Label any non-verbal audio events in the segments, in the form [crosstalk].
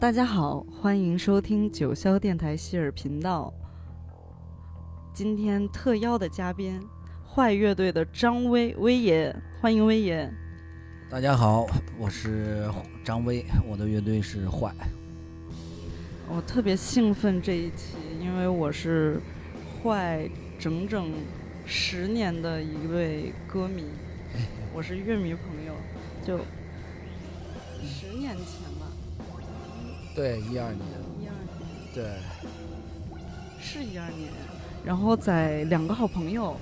大家好，欢迎收听九霄电台希尔频道。今天特邀的嘉宾，坏乐队的张威威爷，欢迎威爷。大家好，我是张威，我的乐队是坏。我特别兴奋这一期，因为我是坏整整十年的一位歌迷，我是乐迷朋友，就十年前吧。对，一二年。一二年。对。是一二年，然后在两个好朋友。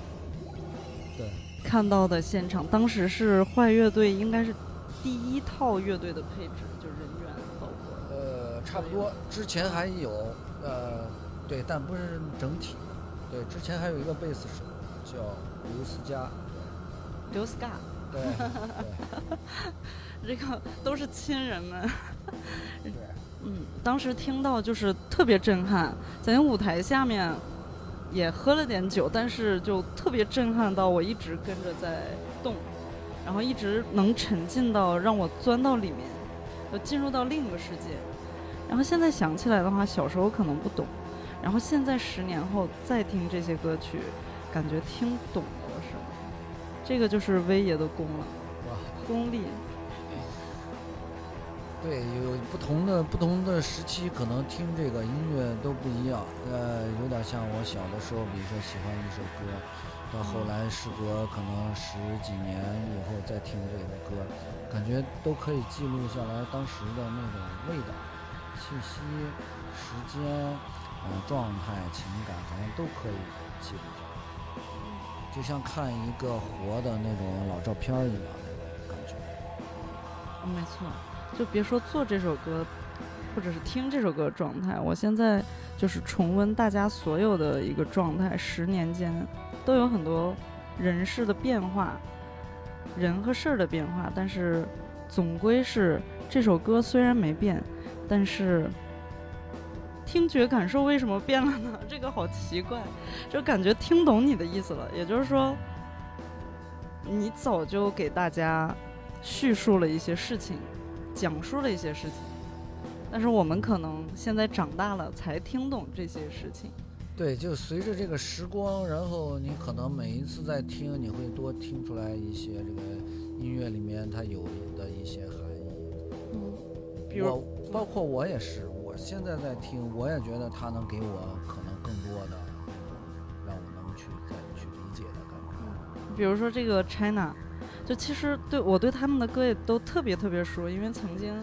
对。看到的现场，当时是坏乐队，应该是第一套乐队的配置，就人员包括。呃，差不多。之前还有，呃，对，但不是整体。对，之前还有一个贝斯手叫刘思佳。刘思佳。对。[laughs] 这个都是亲人们。对。嗯，当时听到就是特别震撼，在那舞台下面。也喝了点酒，但是就特别震撼到我，一直跟着在动，然后一直能沉浸到让我钻到里面，呃，进入到另一个世界。然后现在想起来的话，小时候可能不懂，然后现在十年后再听这些歌曲，感觉听懂了什么。这个就是威爷的功了，功力。对，有不同的不同的时期，可能听这个音乐都不一样。呃，有点像我小的时候，比如说喜欢一首歌，到后来时隔可能十几年以后再听这个歌，感觉都可以记录下来当时的那种味道、气息、时间、呃状态、情感，好像都可以记录下来，就像看一个活的那种老照片一样那种感觉。没错。就别说做这首歌，或者是听这首歌的状态，我现在就是重温大家所有的一个状态，十年间都有很多人事的变化，人和事儿的变化，但是总归是这首歌虽然没变，但是听觉感受为什么变了呢？[laughs] 这个好奇怪，就感觉听懂你的意思了，也就是说，你早就给大家叙述了一些事情。讲述了一些事情，但是我们可能现在长大了才听懂这些事情。对，就随着这个时光，然后你可能每一次在听，你会多听出来一些这个音乐里面它有的一些含义。嗯，比如包括我也是，我现在在听，我也觉得它能给我可能更多的让我能去再去理解的感觉。比如说这个 China。就其实对我对他们的歌也都特别特别熟，因为曾经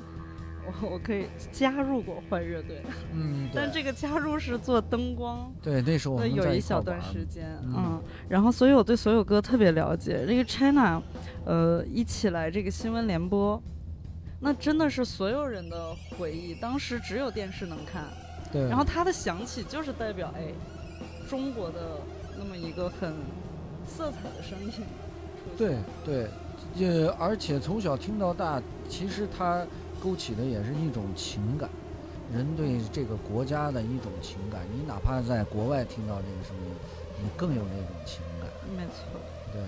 我我可以加入过坏乐队，嗯，[laughs] 但这个加入是做灯光，对，那时候我们有一小段时间，嗯，然后所以我对所有歌特别了解。这个 China，呃，一起来这个新闻联播，那真的是所有人的回忆。当时只有电视能看，对，然后它的响起就是代表哎，中国的那么一个很色彩的声音。对对，也而且从小听到大，其实它勾起的也是一种情感，人对这个国家的一种情感。你哪怕在国外听到这个声音，你更有那种情感。没错。对。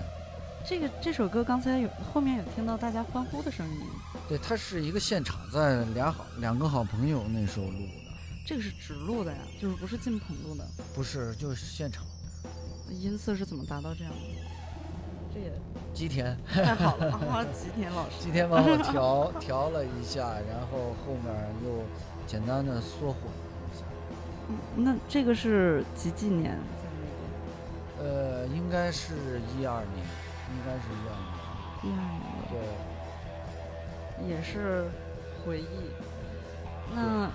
这个这首歌刚才有后面有听到大家欢呼的声音。对，它是一个现场，在俩好两个好朋友那时候录的。这个是直录的呀，就是不是进棚录的。不是，就是现场。音色是怎么达到这样的？这也吉田 [laughs] 太好了啊！吉田老师，吉田帮我调 [laughs] 调了一下，然后后面又简单的缩混了一下。嗯，那这个是几几年在那边？呃，应该是一二年，应该是一二年。一二年。对。也是回忆。那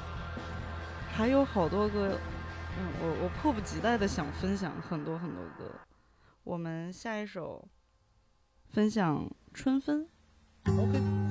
还有好多个，嗯，我我迫不及待的想分享很多很多歌。我们下一首。分享春分。OK。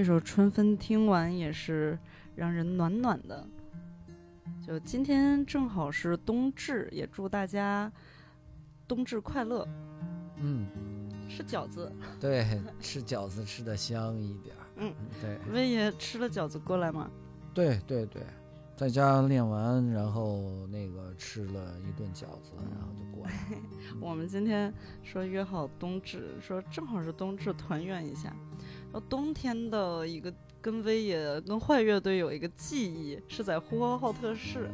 这首《春分》听完也是让人暖暖的。就今天正好是冬至，也祝大家冬至快乐。嗯，吃饺子，对，吃饺子吃的香一点儿。嗯，对，威爷吃了饺子过来吗？对对对，在家练完，然后那个吃了一顿饺子，然后就过来。[laughs] 我们今天说约好冬至，说正好是冬至团圆一下。说冬天的一个跟威也跟坏乐队有一个记忆，是在呼和浩特市。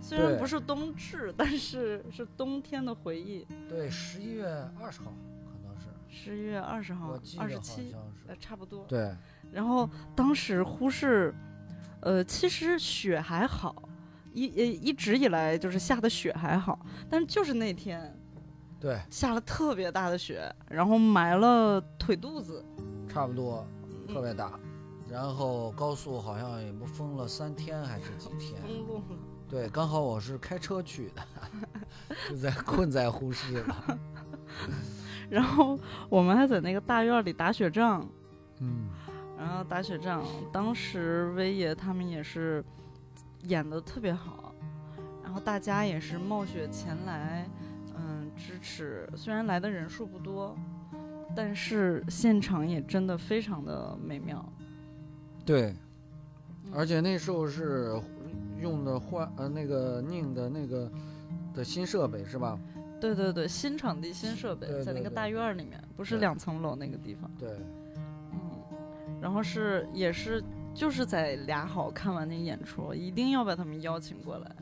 虽然不是冬至，但是是冬天的回忆。对，十一月二十号可能是，十一月二十号二十七，呃，差不多。对，然后当时呼市，呃，其实雪还好，一呃一直以来就是下的雪还好，但是就是那天对，下了特别大的雪，然后埋了腿肚子，差不多，特嗯别大。然后高速好像也不封了三天还是几天？封路了。对，刚好我是开车去的，[laughs] 就在困在呼市了。[laughs] 然后我们还在那个大院里打雪仗，嗯，然后打雪仗，当时威爷他们也是演的特别好，然后大家也是冒雪前来，嗯，支持。虽然来的人数不多，但是现场也真的非常的美妙。对，嗯而且那时候是用的换呃那个宁的那个的新设备是吧？对对对，新场地新设备，对对对在那个大院儿里面，不是两层楼那个地方。对，嗯，然后是也是就是在俩好看完那演出，一定要把他们邀请过来，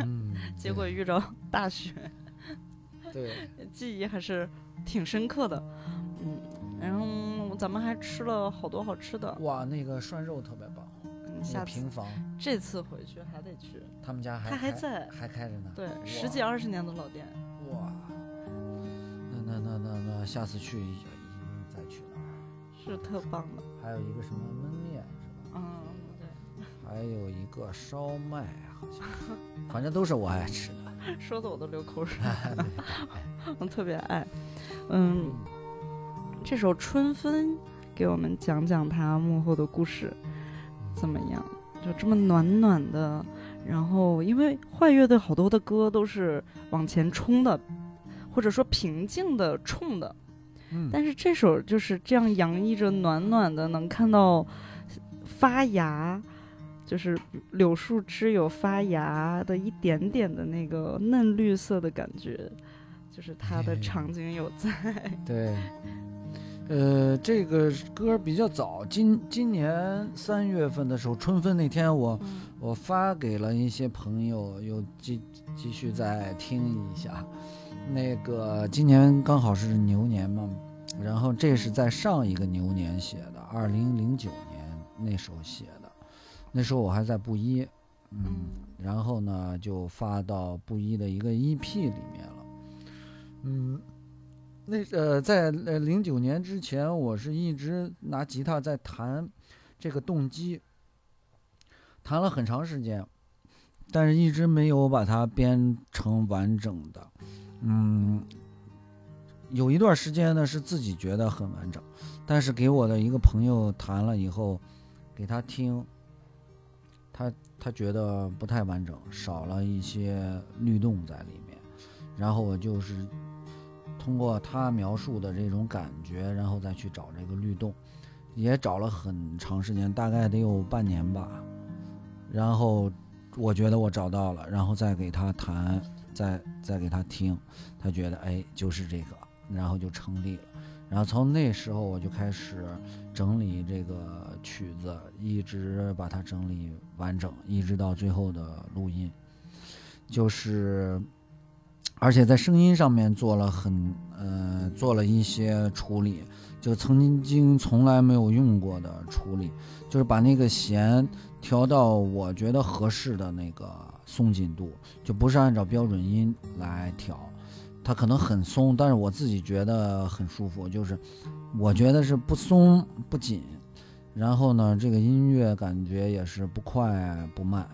嗯，[laughs] 结果遇着大雪。对 [laughs] 记忆还是挺深刻的，嗯，然后咱们还吃了好多好吃的，哇，那个涮肉特别棒，嗯，那下次平房这次回去还得去，他们家还他还在，还开着呢。对，十几二十年的老店，哇，那那那那那下次去一定再去那儿。是特棒的，还有一个什么焖面是吧？嗯，对，还有一个烧麦，好像，反正都是我爱吃的。说的我都流口水，[laughs] 我特别爱，嗯，这首《春分》给我们讲讲它幕后的故事怎么样？就这么暖暖的，然后因为坏乐队好多的歌都是往前冲的，或者说平静的冲的，嗯，但是这首就是这样洋溢着暖暖的，能看到发芽，就是柳树枝有发芽的一点点的那个嫩绿色的感觉，就是它的场景有在。对，[laughs] 呃，这个歌比较早，今今年三月份的时候，春分那天我，我发给了一些朋友，又继继续再听一下。那个今年刚好是牛年嘛，然后这是在上一个牛年写的，二零零九年那时候写的，那时候我还在布衣，嗯，然后呢就发到布衣的一个 EP 里面了，嗯。那呃，在呃零九年之前，我是一直拿吉他在弹这个动机，弹了很长时间，但是一直没有把它编成完整的。嗯，有一段时间呢是自己觉得很完整，但是给我的一个朋友弹了以后，给他听，他他觉得不太完整，少了一些律动在里面，然后我就是。通过他描述的这种感觉，然后再去找这个律动，也找了很长时间，大概得有半年吧。然后我觉得我找到了，然后再给他弹，再再给他听，他觉得哎就是这个，然后就成立了。然后从那时候我就开始整理这个曲子，一直把它整理完整，一直到最后的录音，就是。而且在声音上面做了很呃做了一些处理，就曾经从来没有用过的处理，就是把那个弦调到我觉得合适的那个松紧度，就不是按照标准音来调，它可能很松，但是我自己觉得很舒服，就是我觉得是不松不紧，然后呢这个音乐感觉也是不快不慢，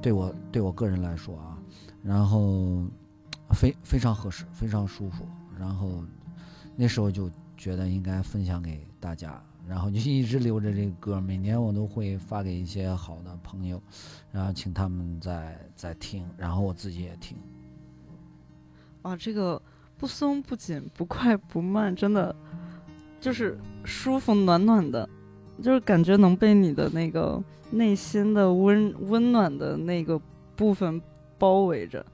对我对我个人来说啊，然后。非非常合适，非常舒服。然后那时候就觉得应该分享给大家，然后就一直留着这个歌，每年我都会发给一些好的朋友，然后请他们再再听，然后我自己也听。哇，这个不松不紧，不快不慢，真的就是舒服暖暖的，就是感觉能被你的那个内心的温温暖的那个部分包围着。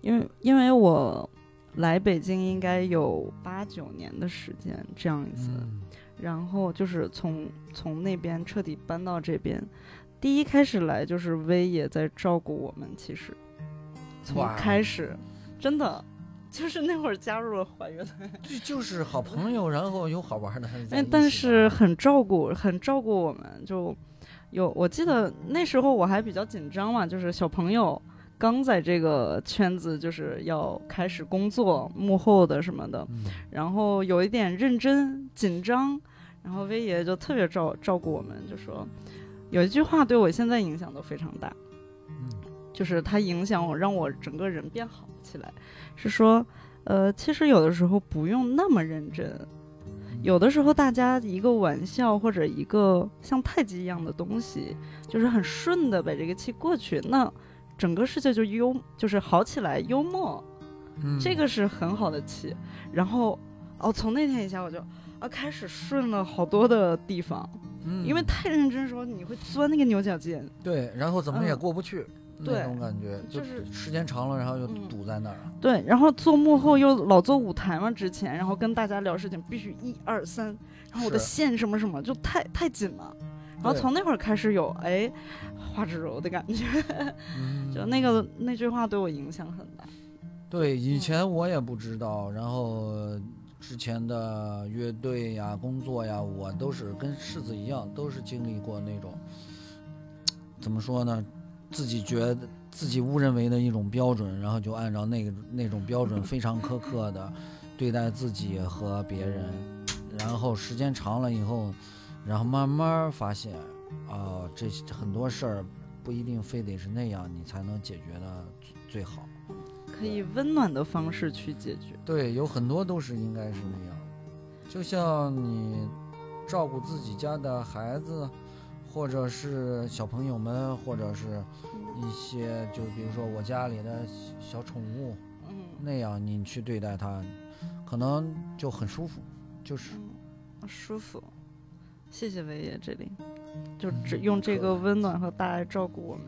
因为因为我来北京应该有八九年的时间这样子，嗯。然后就是从从那边彻底搬到这边，第一开始来就是威也在照顾我们，其实。从开始真的就是那会儿加入了华乐队，[laughs] 这就是好朋友，然后有好玩的。在哎但是很照顾，很照顾我们，就有我记得那时候我还比较紧张嘛，就是小朋友刚在这个圈子就是要开始工作，幕后的什么的，嗯。然后有一点认真紧张，然后威爷就特别照照顾我们，就说有一句话对我现在影响都非常大，嗯。就是他影响我，让我整个人变好起来，是说，呃，其实有的时候不用那么认真，有的时候大家一个玩笑或者一个像太极一样的东西，就是很顺的把这个气过去，那整个世界就幽就是好起来，幽默，嗯。这个是很好的气。然后，哦，从那天以下我就啊开始顺了好多的地方，嗯。因为太认真的时候你会钻那个牛角尖。对，然后怎么也嗯。过不去，对那种感觉，就就是时间长了，然后就嗯堵在那儿。对，然后做幕后又老做舞台嘛，之前，然后跟大家聊事情必须一二三，然后我的线什么什么就太太紧了。然后从那会儿开始有哎花枝柔的感觉，[laughs] 嗯就那个那句话对我影响很大。对，以嗯前我也不知道，然后之前的乐队呀、工作呀，我都是跟柿子一样，都是经历过那种，怎么说呢，自己觉得自己误认为的一种标准，然后就按照那个那种标准非常苛刻的对待自己和别人，然后时间长了以后，然后慢慢发现，啊、这很多事儿不一定非得是那样，你才能解决的最好。可以温暖的方式去解决。对，有很多都是应该是那样，就像你照顾自己家的孩子，或者是小朋友们，或者是一些就比如说我家里的小宠物嗯那样，你去对待它，可能就很舒服，就是嗯，舒服。谢谢维爷这里，就嗯只用这个温暖和大爱照顾我们。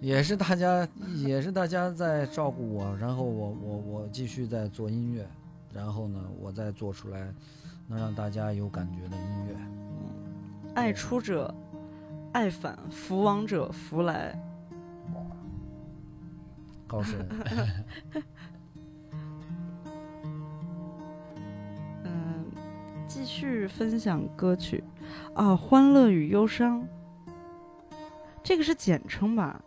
也是大家也是大家在照顾我，然后我我我继续在做音乐，然后呢，我再做出来能让大家有感觉的音乐。爱出者爱返，福往者福来。高深。[laughs] 嗯，继续分享歌曲啊，《欢乐与忧伤》，这个是简称吧？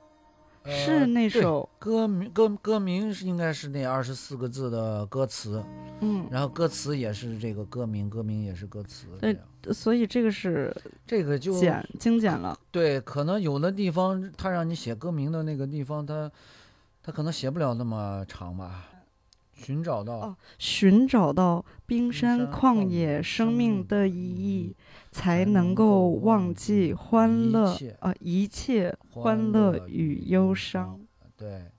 是那首，歌名歌歌名是应该是那二十四个字的歌词，嗯，然后歌词也是这个歌名，歌名也是歌词。对所以这个是这个就简精简了。对，可能有的地方他让你写歌名的那个地方，他他可能写不了那么长吧。寻找到，哦寻找到冰山山旷野生生命命的意义，才才能能够够忘忘记记欢乐啊一切欢欢乐乐与与忧伤。对，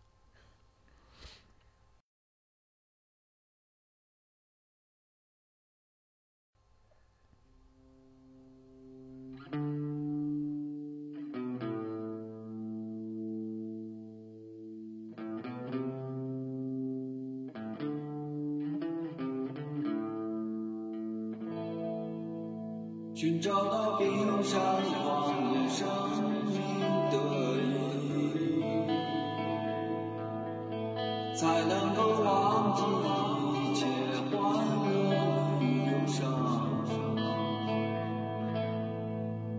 寻找到冰山荒野生命的意义，才能够忘记一切欢乐与忧伤。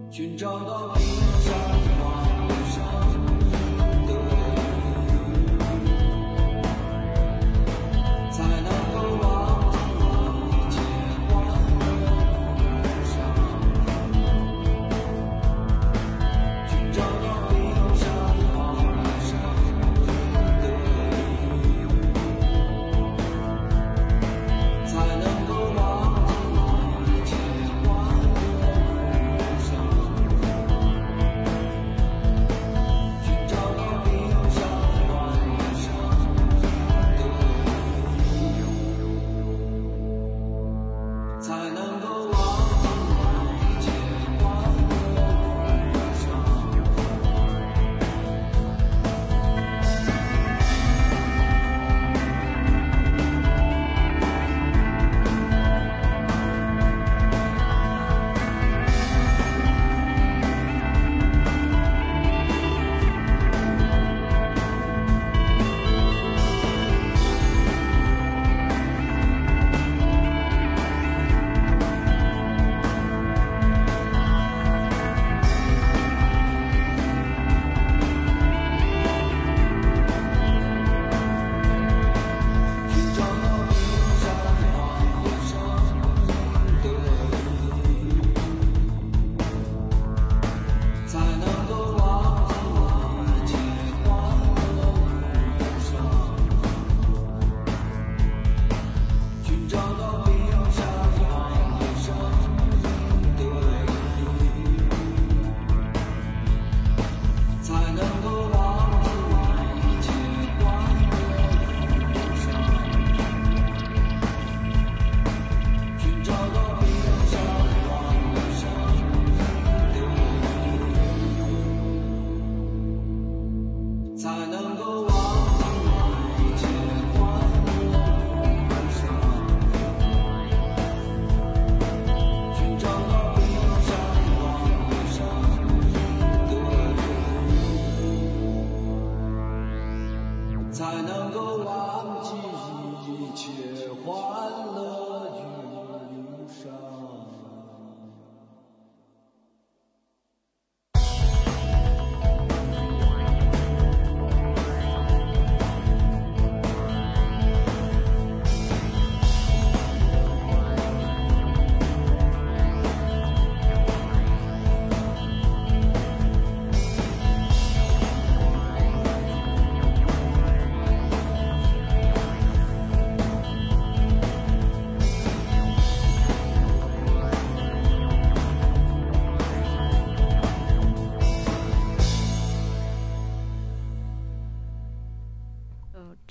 寻找到冰山荒野生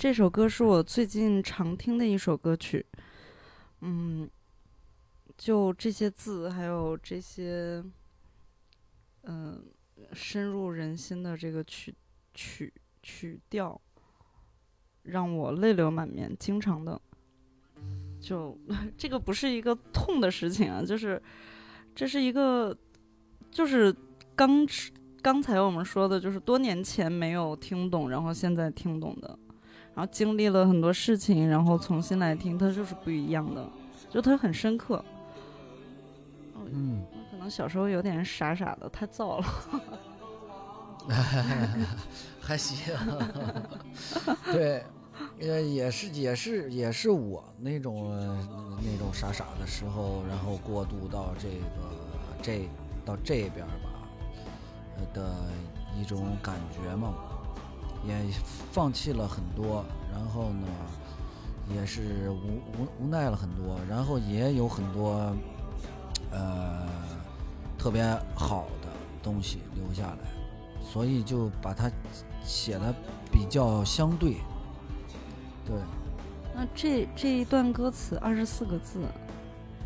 这首歌是我最近常听的一首歌曲。嗯，就这些字，还有这些，嗯、深入人心的这个曲曲曲调，让我泪流满面，经常的。就 [laughs] 这个不是一个痛的事情啊，就是这是一个，就是刚刚才我们说的，就是多年前没有听懂，然后现在听懂的。然后经历了很多事情，然后重新来听，它就是不一样的，就它很深刻。嗯，可能小时候有点傻傻的，太燥了。[laughs] 还行，[laughs] 对，呃，也是也是也是我那种呃那种傻傻的时候，然后过渡到这个这到这边吧，呃的一种感觉嘛，也放弃了很多，然后呢，也是无无无奈了很多，然后也有很多呃特别好的东西留下来，所以就把它写的比较相对，对，那这这一段歌词二十四个字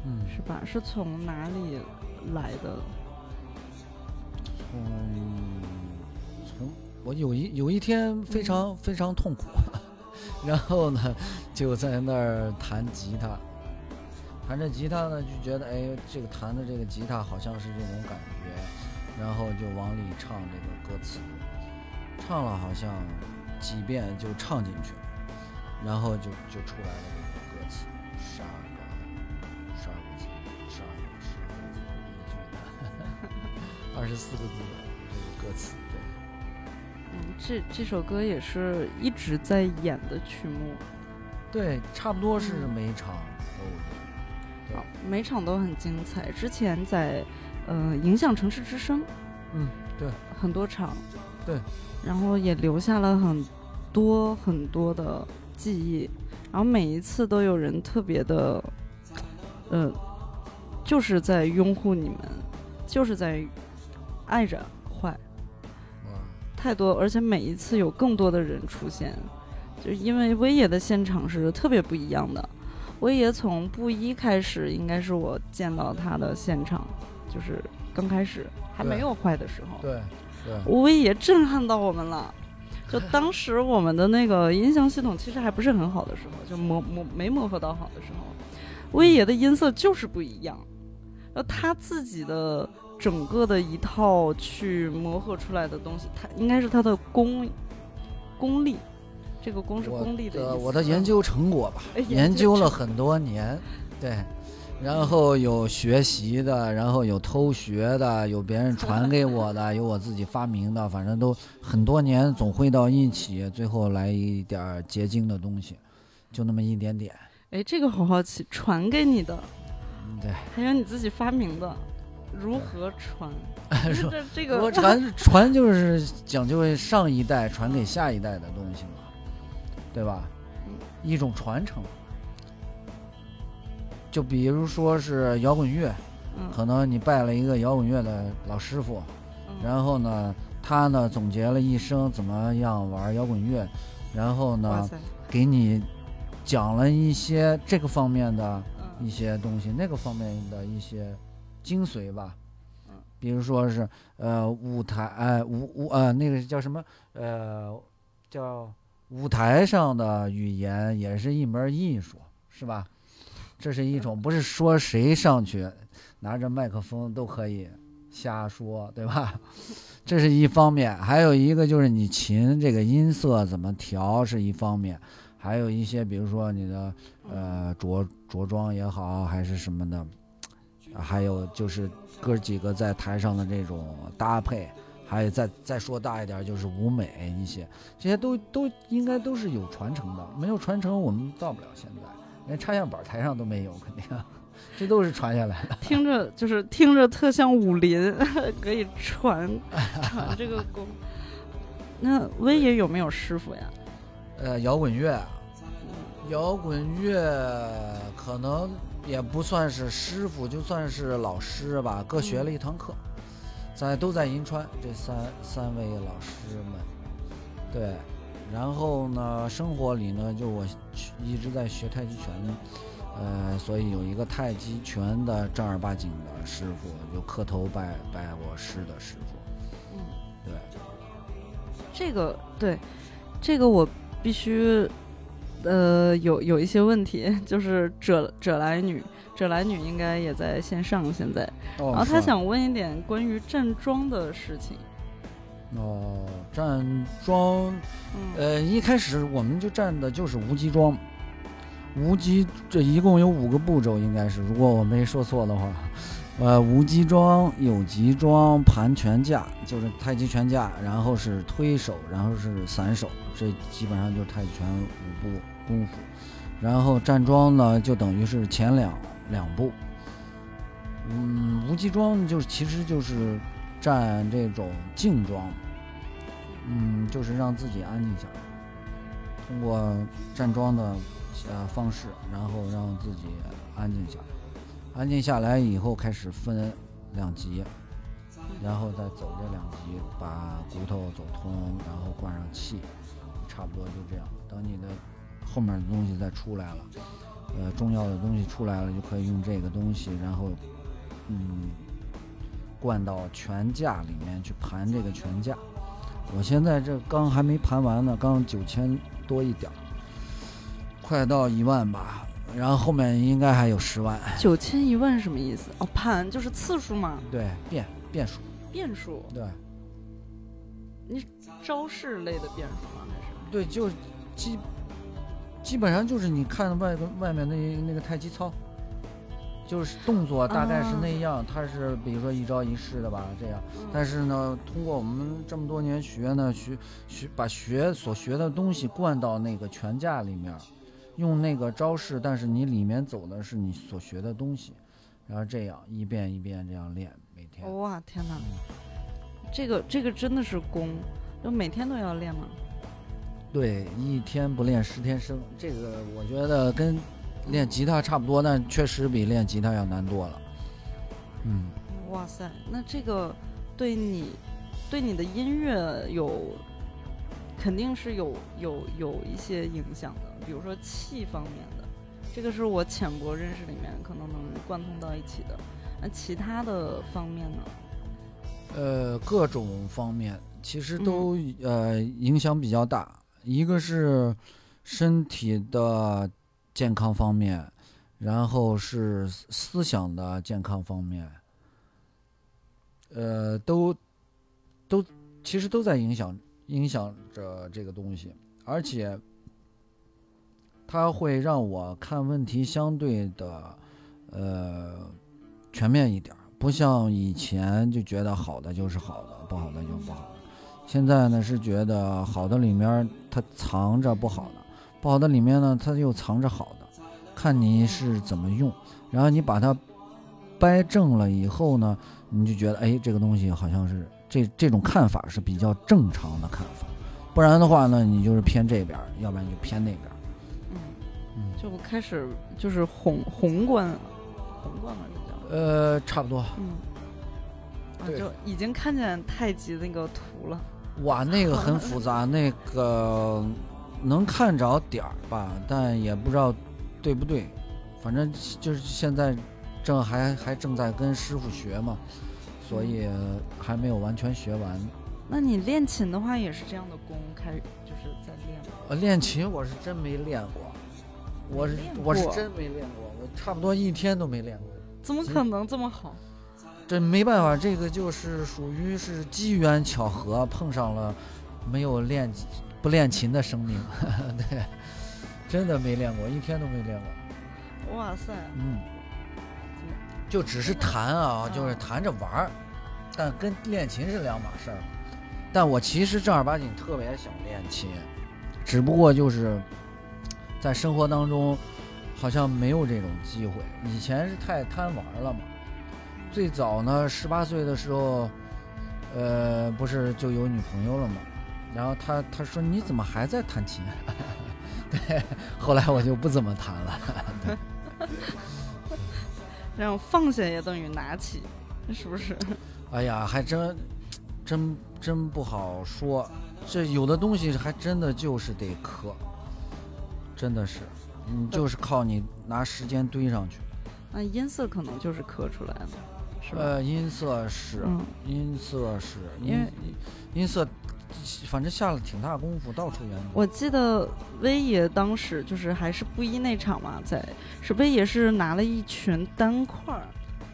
嗯，是吧？是从哪里来的？从从我有一有一天非常非常痛苦，[laughs] 然后呢就在那儿弹吉他，弹着吉他呢就觉得哎这个弹的这个吉他好像是这种感觉，然后就往里唱这个歌词，唱了好像几遍就唱进去了，然后就就出来了这个歌词，十二个十二个字，十二个十二个字一句的。[laughs] 二十四个字的这个歌词，对，嗯，这这首歌也是一直在演的曲目，对，差不多是嗯每场都有。好，每场都很精彩。之前在呃影响城市之声嗯，对，很多场，对，然后也留下了很多很多的记忆，然后每一次都有人特别的，呃，就是在拥护你们，就是在爱着太多，而且每一次有更多的人出现，就是因为威爷的现场是特别不一样的。威爷从布衣开始，应该是我见到他的现场，就是刚开始还没有坏的时候，对，对，威爷震撼到我们了。就当时我们的那个音响系统其实还不是很好的时候，就磨磨没磨合到好的时候，威爷的音色就是不一样，呃，他自己的整个的一套去磨合出来的东西，它应该是它的功功力，这个功是功力的意思。的我的研究成果吧，[laughs] 哎研究了很多年，对，然后有学习的，然后有偷学的，有别人传给我的，有我自己发明的，反正都很多年总会到一起，最后来一点结晶的东西，就那么一点点，哎，这个好好奇，传给你的，嗯对。还有你自己发明的，如何传？[laughs] 说这这个我传 [laughs] 传就是讲究上一代传给下一代的东西嘛，对吧？嗯一种传承。就比如说是摇滚乐，嗯可能你拜了一个摇滚乐的老师傅，嗯然后呢，他呢总结了一生怎么样玩摇滚乐，然后呢，给你讲了一些这个方面的嗯一些东西，那个方面的一些精髓吧嗯。比如说是呃舞台哎舞舞呃那个叫什么呃叫舞台上的语言也是一门艺术，是吧？这是一种不是说谁上去拿着麦克风都可以瞎说，对吧？[laughs] 这是一方面，还有一个就是你琴这个音色怎么调是一方面，还有一些比如说你的呃着着装也好，还是什么的，还有就是哥几个在台上的这种搭配，还有再再说大一点就是舞美一些，这些都都应该都是有传承的，没有传承我们到不了现在，连插线板台上都没有，肯定，这都是传下来的。听着就是听着特像武林，[laughs] 可以传 [laughs] 传这个功。那威爷有没有师傅呀？呃，摇滚乐，摇滚乐可能也不算是师傅，就算是老师吧，各学了一堂课，在都在银川这三三位老师们，对，然后呢，生活里呢，就我一直在学太极拳呢，呃，所以有一个太极拳的正儿八经的师傅，就磕头拜拜我师的师傅，嗯，对，这个对，这个我必须，呃，有有一些问题，就是者者来女，者来女应该也在线上现在，哦然后他想问一点关于站桩的事情。哦，站桩。嗯，呃，一开始我们就站的就是无极桩，无极这一共有五个步骤，应该是，如果我没说错的话，呃，无极桩、有极桩、盘拳架，就是太极拳架，然后是推手，然后是散手，这基本上就是太极拳五步功夫。然后站桩呢，就等于是前两两步。嗯，无极桩就是其实就是站这种静桩，嗯，就是让自己安静下来，通过站桩的呃方式，然后让自己安静下来。安静下来以后，开始分两级，然后再走这两级，把骨头走通，然后灌上气，差不多就这样。等你的后面的东西再出来了，呃，重要的东西出来了，就可以用这个东西，然后嗯，灌到全架里面去盘这个全架。我现在这刚还没盘完呢，刚九千多一点儿，快到一万吧。然后后面应该还有十万，九千一万什么意思？哦，盘就是次数嘛，对，变变数，变数，对你招式类的变数吗？还是？对，就基基本上就是你看外外面那那个太极操，就是动作大概是那样，它是比如说一招一式的吧，这样。但是呢，通过我们这么多年学呢，学学把学所学的东西灌到那个拳架里面，用那个招式，但是你里面走的是你所学的东西，然后这样一遍一遍这样练，每天。哇，天哪！嗯这个这个真的是功，就每天都要练吗？对，一天不练十天生，这个我觉得跟练吉他差不多，但确实比练吉他要难多了。嗯，哇塞，那这个对你对你的音乐有肯定是有有有一些影响的，比如说气方面的，这个是我浅薄认识里面可能能贯通到一起的。那其他的方面呢？呃，各种方面其实都、呃影响比较大，一个是身体的健康方面，然后是思想的健康方面，呃，都都其实都在影响影响着这个东西，而且它会让我看问题相对的呃全面一点，不像以前就觉得好的就是好的，不好的就不好。现在呢是觉得好的里面它藏着不好的，不好的里面呢它又藏着好的，看你是怎么用。然后你把它掰正了以后呢，你就觉得哎，这个东西好像是这这种看法是比较正常的看法，不然的话呢，你就是偏这边儿，要不然你就偏那边儿。嗯，嗯，就开始就是宏宏观宏观了，这叫呃，差不多。嗯。就已经看见太极那个图了。哇，那个很复杂，那个能看着点儿吧，但也不知道对不对。反正就是现在正还还正在跟师傅学嘛，所以还没有完全学完。那你练琴的话也是这样的功开，就是在练吗？呃，练琴我是真没练过，我是我是真没练过，我差不多一天都没练过。怎么可能这么好？这没办法，这个就是属于是机缘巧合碰上了没有练不练琴的生命，[laughs] 对，真的没练过，一天都没练过，哇塞，嗯，就只是弹啊，嗯就是弹着玩儿，但跟练琴是两码事儿。但我其实正儿八经特别想练琴，只不过就是在生活当中好像没有这种机会。以前是太贪玩了嘛。最早呢，十八岁的时候，呃，不是就有女朋友了吗？然后他他说你怎么还在弹琴？[laughs] 对，后来我就不怎么弹了。[laughs] 然后放下也等于拿起，是不是？哎呀，还真真真不好说，这有的东西还真的就是得磕，真的是，你就是靠你拿时间堆上去。那音色可能就是刻出来的，是吧？呃，音色是，嗯，音色是，因为音音色，反正下了挺大功夫，到处研究。我记得威爷当时就是还是布衣那场嘛，在是威爷是拿了一群单块儿，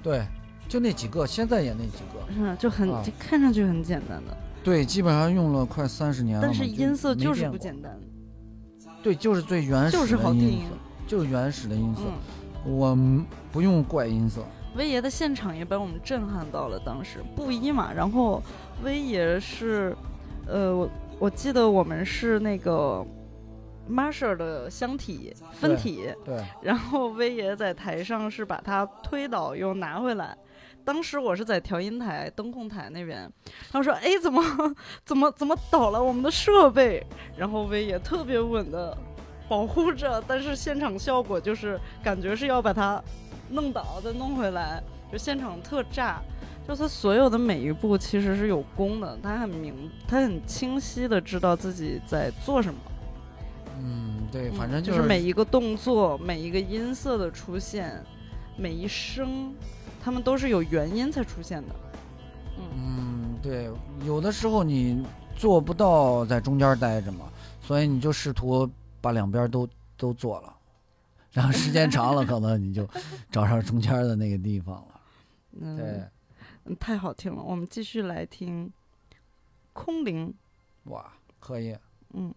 对，就那几个，现在也那几个。是就很、看上去很简单的，对，基本上用了快三十年了。但是音色就是不简单，对，就是最原始就是的音音色，。就是原始的音色。嗯，我不用怪音色。威爷的现场也把我们震撼到了。当时布衣嘛，然后威爷是，呃，我我记得我们是那个 Marshall 的箱体分对体，对，然后威爷在台上是把它推倒又拿回来。当时我是在调音台、灯控台那边，然后说：“哎，怎么 [laughs] 怎么怎么倒了我们的设备？”然后威爷特别稳的保护着，但是现场效果就是感觉是要把它弄倒再弄回来，就现场特炸。就他所有的每一步其实是有功的，他很明，他很清晰的知道自己在做什么。嗯，对，嗯反正就是每一个动作、每一个音色的出现，每一声，他们都是有原因才出现的。嗯，对，有的时候你做不到在中间待着嘛，所以你就试图把两边都都做了，然后时间长了，可能你就找上中间的那个地方了。嗯，对，嗯太好听了。我们继续来听空灵。哇，可以。嗯。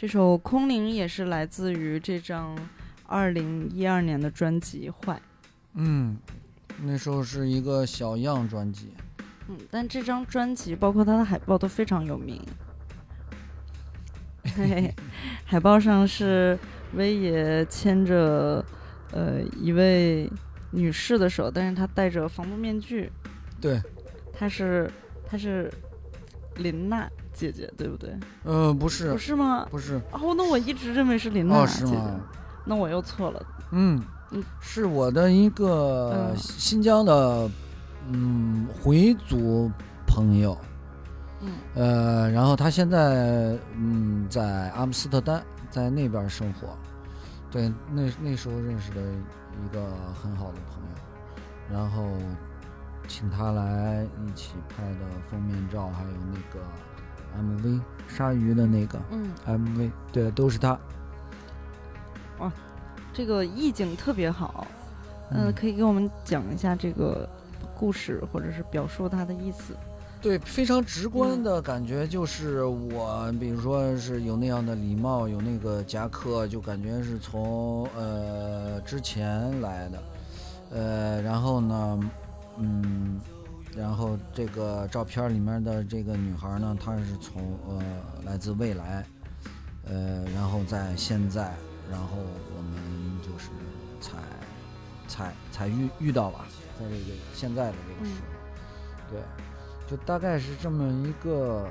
这首《空灵》也是来自于这张二零一二年的专辑《坏》。嗯，那时候是一个小样专辑。嗯，但这张专辑包括它的海报都非常有名。[laughs] 嘿嘿，海报上是威爷牵着呃一位女士的手，但是她戴着防毒面具。对，她是她是林娜姐姐，对不对？呃，不是不，是吗？不是，哦，那我一直认为是林娜哦，姐姐？那我又错了。嗯嗯，是我的一个嗯新疆的嗯回族朋友，嗯呃，然后他现在嗯在阿姆斯特丹，在那边生活。对，那那时候认识的一个很好的朋友，然后请他来一起拍的封面照，还有那个 MV 鲨鱼的那个嗯，MV，对，都是他。哇这个意境特别好。嗯、嗯可以给我们讲一下这个故事，或者是表述它的意思。对，非常直观嗯的感觉就是我，比如说是有那样的礼貌，有那个夹克，就感觉是从呃之前来的，呃，然后呢，嗯，然后这个照片里面的这个女孩呢，她是从呃来自未来，呃，然后在现在，然后我们就是才才才遇遇到吧，在这个现在的这个时候，对。就大概是这么一个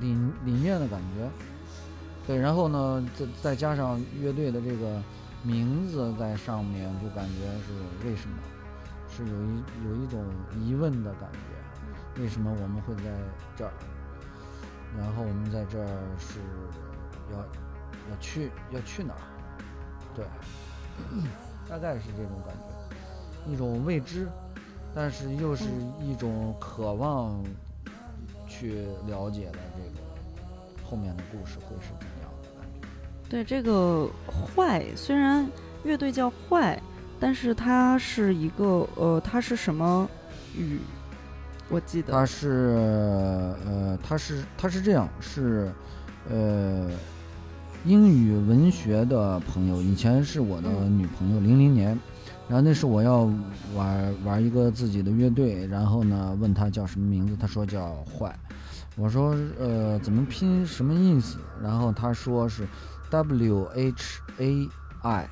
理理念的感觉，对，然后呢，再再加上乐队的这个名字在上面，就感觉是为什么，是有一有一种疑问的感觉，为什么我们会在这儿？然后我们在这儿是要要去要去哪儿？对，大概是这种感觉，一种未知。但是又是一种渴望去了解的这个后面的故事会是怎样的感觉？对这个坏，虽然乐队叫坏，但是它是一个呃，它是什么语？我记得它是呃，它是它是这样，是呃英语文学的朋友，以前是我的女朋友，零零年。然后那时我要玩玩一个自己的乐队，然后呢问他叫什么名字，他说叫坏，我说呃怎么拼什么意思？然后他说是 W H A I，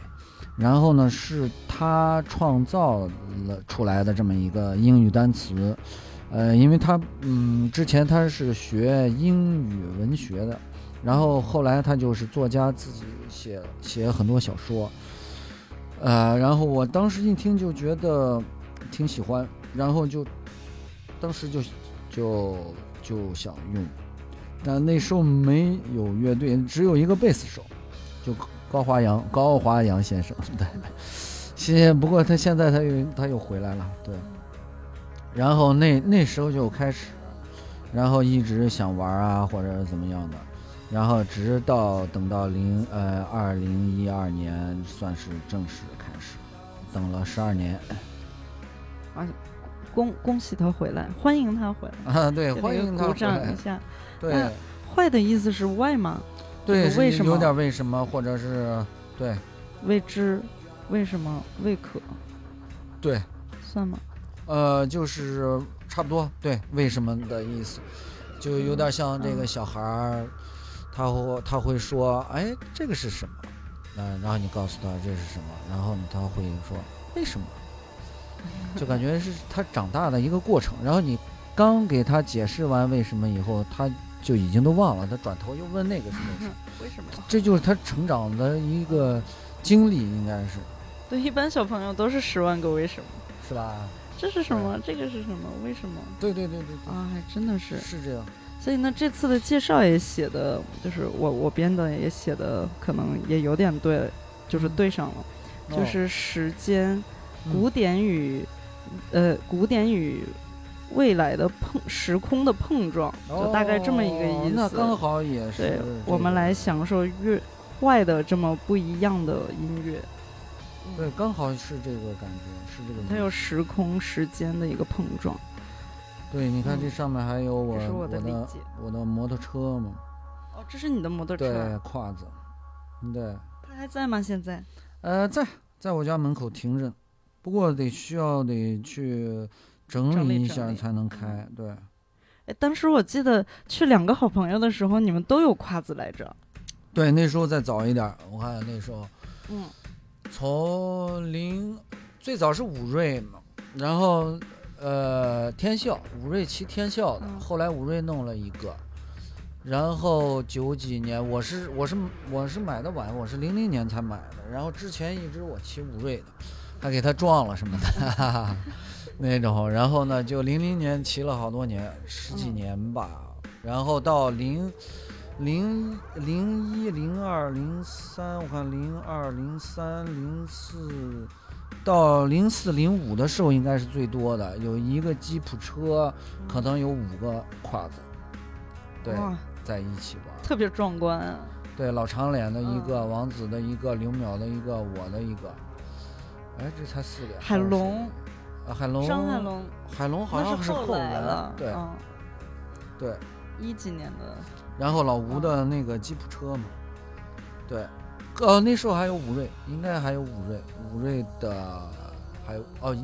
然后呢是他创造了出来的这么一个英语单词，呃，因为他嗯之前他是学英语文学的，然后后来他就是作家，自己写写很多小说。呃，然后我当时一听就觉得挺喜欢，然后就当时就就就想用，但那时候没有乐队，只有一个贝斯手，就高华阳高华阳先生，[laughs] 对，现不过他现在他又他又回来了，对，然后那那时候就开始，然后一直想玩啊或者怎么样的。然后直到等到零呃二零一二年算是正式开始，等了十二年恭恭喜他回来，欢迎他回来，啊，对，欢迎他鼓回来掌一下。对那坏的意思是外吗？对，为什么有点为什么，或者是对未知，为什么未可对，算吗？呃，就是差不多对为什么的意思，就有点像这个嗯小孩儿，他会他会说，哎，这个是什么？嗯，然后你告诉他这是什么，然后呢他会说为什么？就感觉是他长大的一个过程。然后你刚给他解释完为什么以后，他就已经都忘了，他转头又问那个是 [laughs] 为什么？为什么？这就是他成长的一个经历，应该是对，一般小朋友都是十万个为什么。是吧？这是什么？这个是什么？为什么？对对对对对，啊，还真的是。是这样。所以呢，这次的介绍也写的，就是我我编的也写的，可能也有点对，就是对上了，就哦是时间、嗯古典与呃古典与未来的碰时空的碰撞，就大概这么一个意思。哦那刚好也是对。我们来享受乐坏的这么不一样的音乐。对，刚好是这个感觉，是这个。它有时空时间的一个碰撞，对，你看这嗯上面还有我我我的理解。我的摩托车嘛，哦，这是你的摩托对车，胯子，对，它还在吗？现在？呃，在在我家门口停着，不过得需要得去整整理。理一下才能开，对。哎，当时我记得去两个好朋友的时候，你们都有胯子来着。对，那时候再早一点，我看那时候。嗯，从零最早是五瑞嘛，然后呃天啸，五瑞骑天啸的，嗯。后来五瑞弄了一个，然后九几年我是我是我是买的晚，我是零零年才买的，然后之前一直我骑五瑞的，还给他撞了什么的，哈哈哈，那种，然后呢就零零年骑了好多年，十几嗯年吧，然后到零。零零一零二零三，我看零二零三零四，到零四零五的时候应该是最多的，有一个吉普车，可能有五个胯子，对，在一起玩。特别壮观啊。对，老长脸的一个，嗯王子的一个，刘淼的一个，我的一个。哎，这才四个。海龙，啊，海龙，张海，龙，海龙好像是后来来了。对、嗯，对，一几年的。然后老吴的那个吉普车嘛，对，呃，那时候还有武瑞，应该还有武瑞，武瑞的还有哦，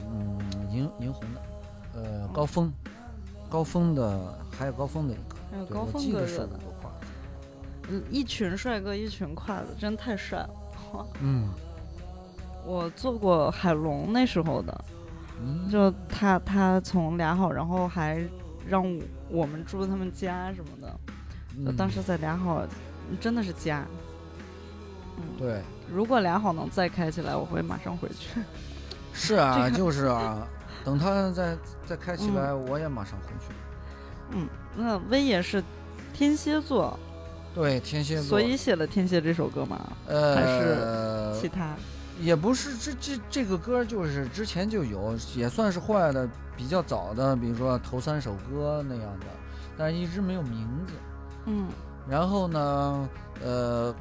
嗯，银银红的，呃，高峰，高峰的还有高峰的一个，还有高峰哥哥的，嗯，一群帅哥，一群胯子，真太帅了。嗯我坐过海龙那时候的，嗯，就他他从俩好，然后还让我们住他们家什么的。就嗯当时在俩好，真的是家。嗯，对，如果俩好能再开起来，我会马上回去。[laughs] 是啊，这个就是啊，[laughs] 等他再再开起来，我也马上回去。嗯，那威也是天蝎座，对，天蝎座，所以写了《天蝎》这首歌吗？呃，还是其他？也不是，这这这个歌就是之前就有，也算是坏的比较早的，比如说头三首歌那样的，但是一直没有名字。嗯然后呢，呃，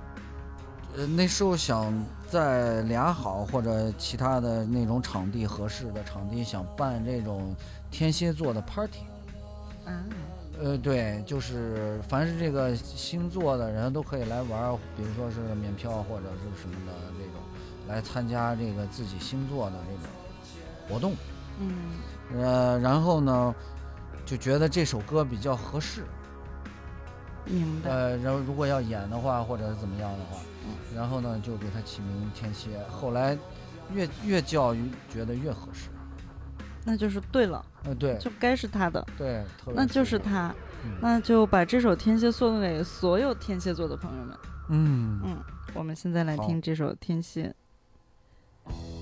呃那时候想在俩好或者其他的那种场地合适的场地，想办这种天蝎座的 party。啊，呃，对，就是凡是这个星座的人都可以来玩，比如说是免票或者是什么的这种，来参加这个自己星座的这种活动。嗯呃，然后呢，就觉得这首歌比较合适。明白。呃，然后如果要演的话，或者是怎么样的话，然后呢就给他起名天蝎。后来越越叫越觉得越合适。那就是对了，呃，对就该是他的，对，特别那就是。他。嗯那就把这首《天蝎》送给所有天蝎座的朋友们。嗯嗯，我们现在来听这首《天蝎》。天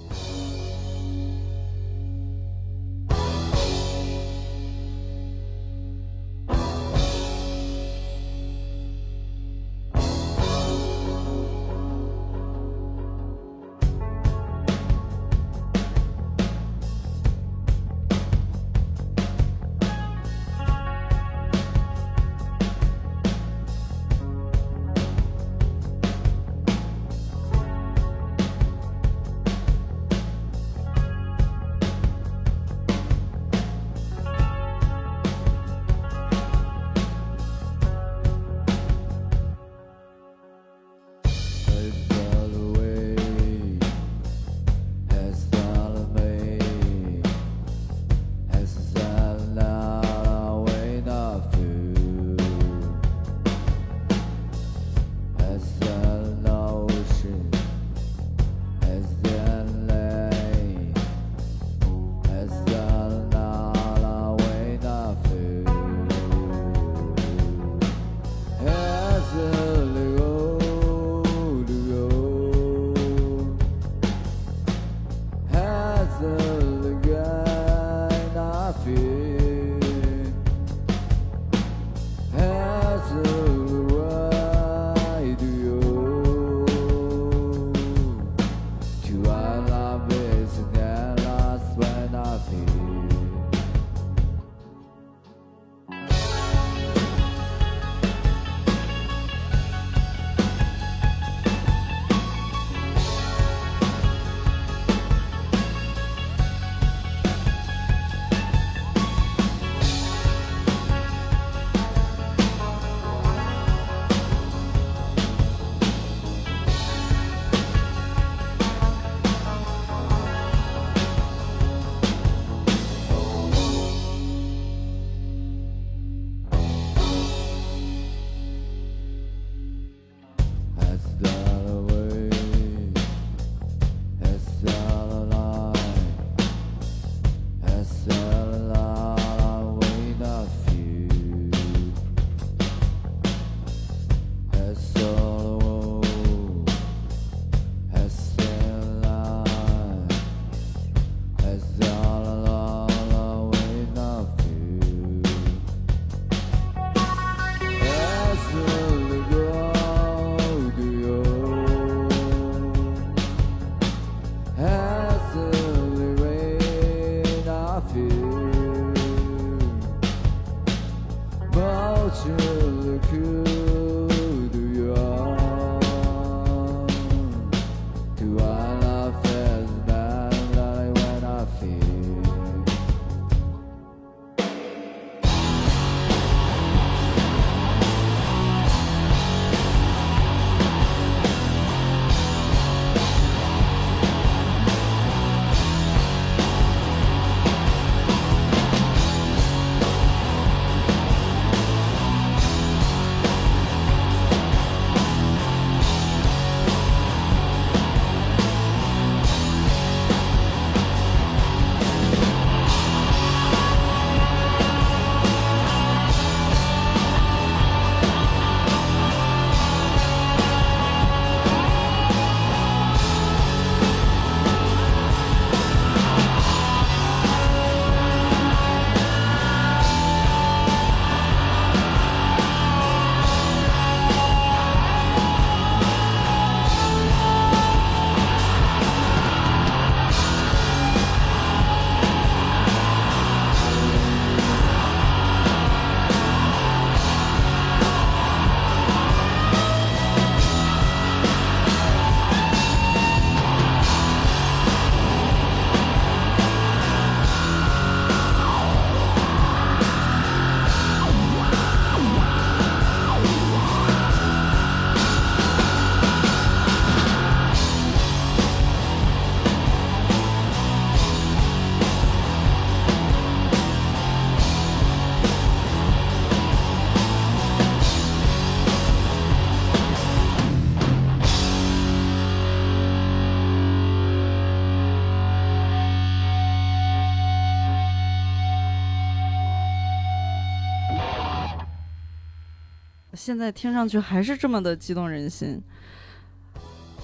现在听上去还是这么的激动人心。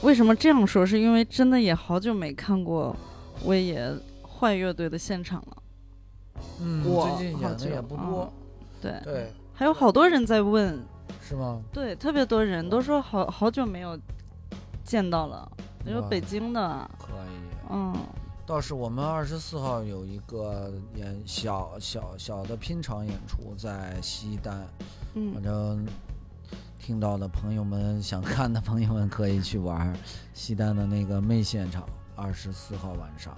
为什么这样说？是因为真的也好久没看过威爷坏乐队的现场了。嗯，我最近演的也不多嗯，对，对，还有好多人在问，是吗？对，特别多人都说好好久没有见到了，有北京的，可以。嗯，倒是我们二十四号有一个演小小小的拼场演出在西单，嗯反嗯，正听到的朋友们想看的朋友们可以去玩 [laughs] 西单的那个妹现场，二十四号晚上。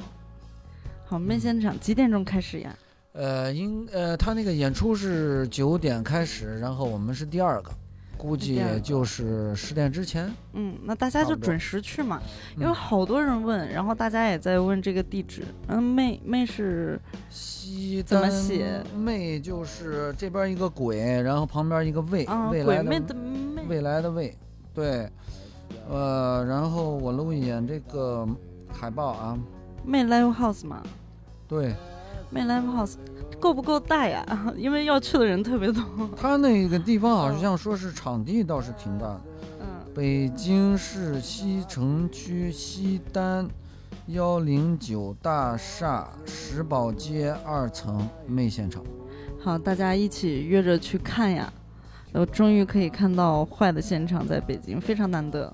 好，妹现场几点钟开始呀？呃，应呃，他那个演出是九点开始，然后我们是第二个，估计也就是十点之前。嗯，那大家就准时去嘛，因为嗯好多人问，然后大家也在问这个地址。嗯，妹妹是西怎么单写？妹就是这边一个鬼，然后旁边一个未，啊，未来的鬼妹的，未来的未，对，呃，然后我录一眼这个海报啊，妹 live house 嘛，对。妹 live house 够不够大呀？[laughs] 因为要去的人特别多。[laughs] 他那个地方好像说是场地倒是挺大的，嗯，北京市西城区西单幺零九大厦石宝街二层妹现场。好，大家一起约着去看呀。我终于可以看到坏的现场，在北京非常难得。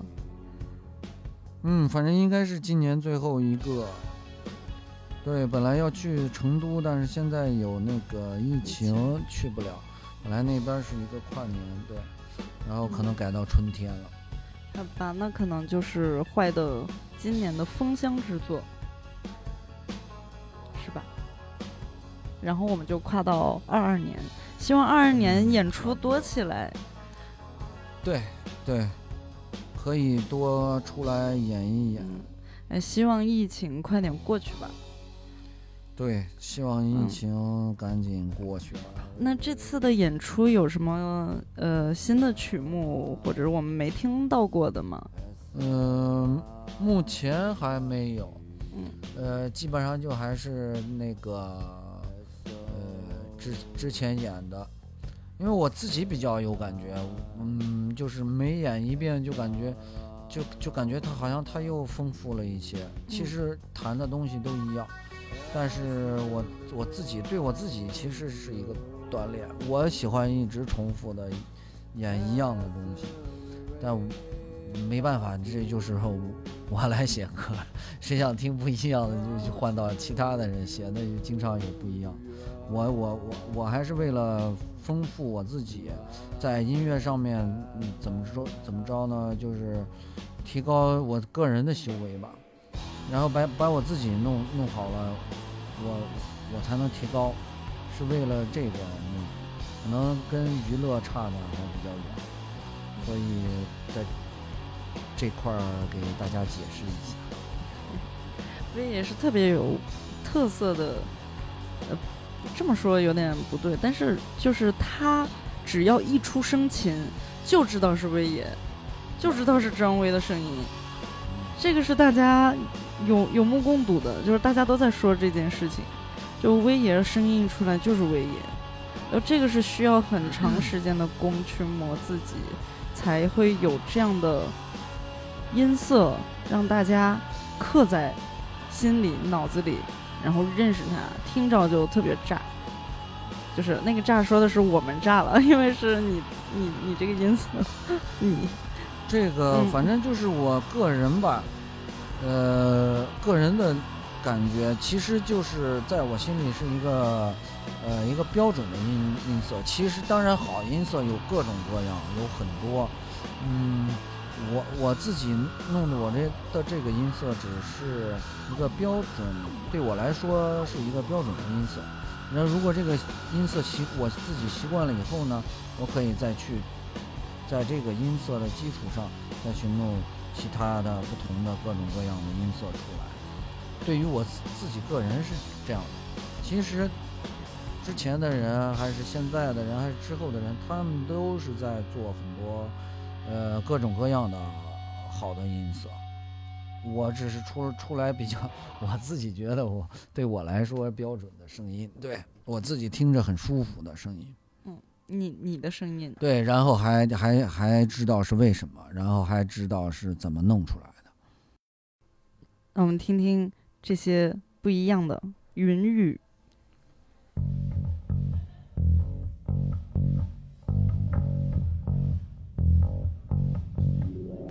嗯，反正应该是今年最后一个。对，本来要去成都，但是现在有那个疫情去不了。本来那边是一个跨年，对，然后可能改到春天了。好吧，那可能就是坏的今年的封箱之作，是吧？然后我们就跨到二二年，希望二二年演出多起来。对对，可以多出来演一演。嗯，哎，希望疫情快点过去吧。对，希望疫嗯情赶紧过去吧。那这次的演出有什么呃新的曲目，或者是我们没听到过的吗？嗯，目前还没有。嗯，呃，基本上就还是那个呃之之前演的，因为我自己比较有感觉，嗯，就是每演一遍就感觉。就就感觉他好像他又丰富了一些，其嗯实谈的东西都一样，但是我我自己对我自己其实是一个锻炼，我喜欢一直重复的演一样的东西，但我没办法，这就是 [laughs] 我我来写歌，[laughs] 谁想听不一样的就换到其他的人写，那就经常有不一样。我我我我还是为了丰富我自己，在音乐上面，怎么说怎么着呢？就是提高我个人的修为吧，然后把把我自己弄弄好了，我我才能提高，是为了这个弄，可能跟娱乐差的还比较远，所以在这块儿给大家解释一下。[laughs] 威也是特别有特色的，呃，这么说有点不对，但是就是他只要一出生琴，就知道是威爷，就知道是张威的声音，这个是大家有有目共睹的，就是大家都在说这件事情，就威爷的声音一出来就是威爷，然后这个是需要很长时间的功去磨自己，才会有这样的音色让大家刻在心里、脑子里，然后认识它，听着就特别炸。就是那个炸说的是我们炸了，因为是你你你这个音色，你这个嗯反正就是我个人吧，呃，个人的感觉，其实就是在我心里是一个呃一个标准的音音色。其实当然好音色有各种各样，有很多。嗯，我我自己弄的我这的这个音色只是一个标准，对我来说是一个标准的音色。那如果这个音色习我自己习惯了以后呢，我可以再去在这个音色的基础上再去弄其他的不同的各种各样的音色出来。对于我自自己个人是这样的。其实之前的人还是现在的人还是之后的人，他们都是在做很多呃各种各样的好的音色。我只是出出来比较，我自己觉得我对我来说标准的声音，对我自己听着很舒服的声音。嗯你你的声音，对，然后还还还知道是为什么，然后还知道是怎么弄出来的。那我们听听这些不一样的云语。呃，Thank you.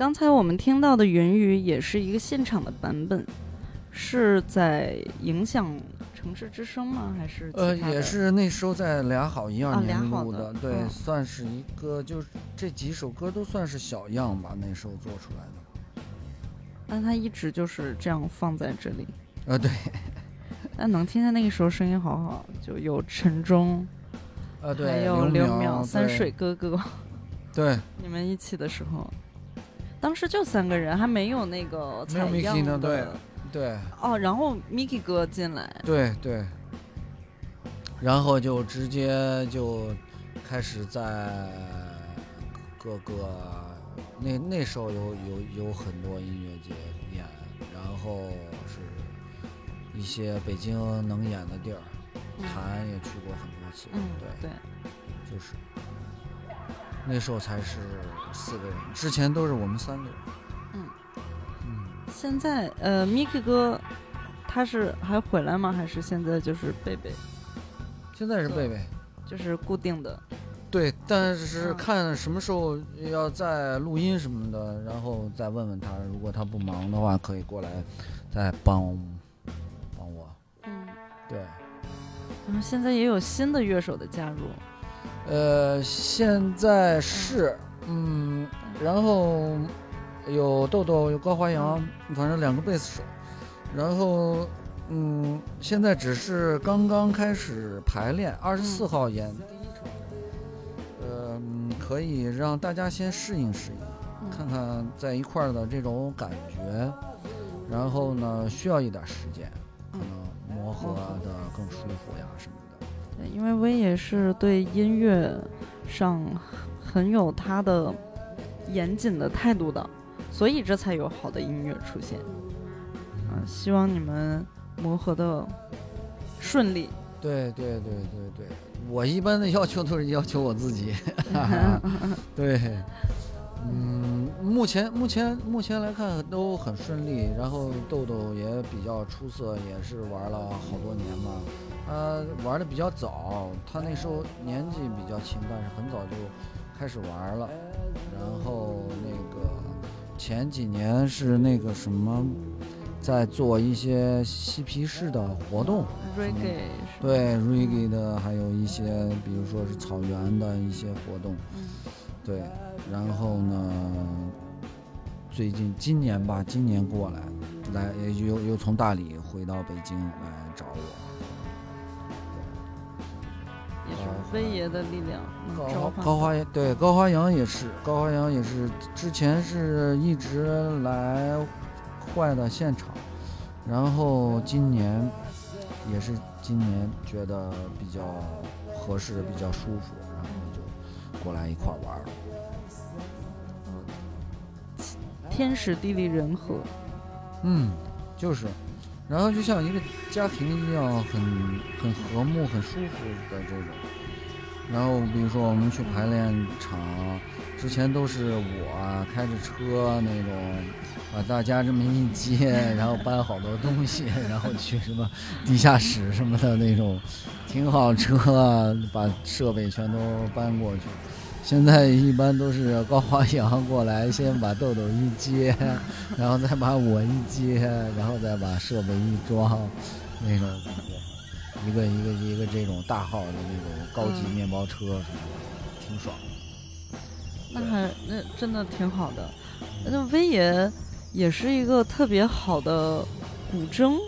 刚才我们听到的云雨也是一个现场的版本，是在影响城市之声吗？还是呃，也是那时候在俩好一啊二年录的，对，嗯算是一个，就是这几首歌都算是小样吧，那时候做出来的。但他一直就是这样放在这里。呃，对，[laughs] 但能听见那个时候声音好好，就有陈忠，呃，对，还有刘淼、三水哥哥，对，[laughs] 你们一起的时候，当时就三个人，还没有那个没有采 Miki 样呢对对，哦。然后 Miki 哥进来，对对，然后就直接就开始在各个那那时候有有有很多音乐节演，然后是一些北京能演的地儿，嗯。谈也去过很多次，嗯，对，对，就是那时候才是四个人，之前都是我们三个人，嗯嗯，现在呃，Miki 哥他是还回来吗？还是现在就是贝贝，现在是贝贝。就是固定的？对，但是嗯看什么时候要再录音什么的，然后再问问他，如果他不忙的话，可以过来再帮帮我。嗯，对，然后现在也有新的乐手的加入，呃，现在是嗯，然后有豆豆，有高华阳，反正两个贝斯手，然后嗯，现在只是刚刚开始排练，二十四号演。第一场，呃，嗯可以让大家先适应适应。嗯。看看在一块儿的这种感觉，然后呢，需要一点时间，可能磨合的更舒服呀什么的。对，因为威也是对音乐上很有他的严谨的态度的，所以这才有好的音乐出现。嗯，希望你们磨合的顺利。对对对对对，我一般的要求都是要求我自己。[laughs] [laughs] 对，嗯，目前目前目前来看都很顺利，然后豆豆也比较出色，也是玩了好多年嘛。他玩的比较早，他那时候年纪比较轻，但是很早就开始玩了。然后那个前几年是那个什么，在做一些嬉皮士的活动，Reggae，对 reggae 的，还有一些比如说是草原的一些活动，嗯对。然后呢，最近今年吧，今年过来，来又又从大理回到北京来找我。也是威爷的力量高高华阳对高华阳也是，高华阳也是之前是一直来坏的现场，然后今年也是今年觉得比较合适，比较舒服，然后就过来一块玩了。天时地利人和。嗯，就是，然后就像一个家庭一样，很很和睦、很舒服的这种。然后比如说我们去排练场，之前都是我开着车那种，把大家这么一接，然后搬好多东西，然后去什么地下室什么的那种，停好车，把设备全都搬过去。现在一般都是高华阳过来，先把豆豆一接，[laughs] 然后再把我一接，然后再把设备一装，那种感觉，一个一个一个这种大号的那种高级嗯面包车什么的，挺爽的。那还那真的挺好的。那威爷也是一个特别好的古筝，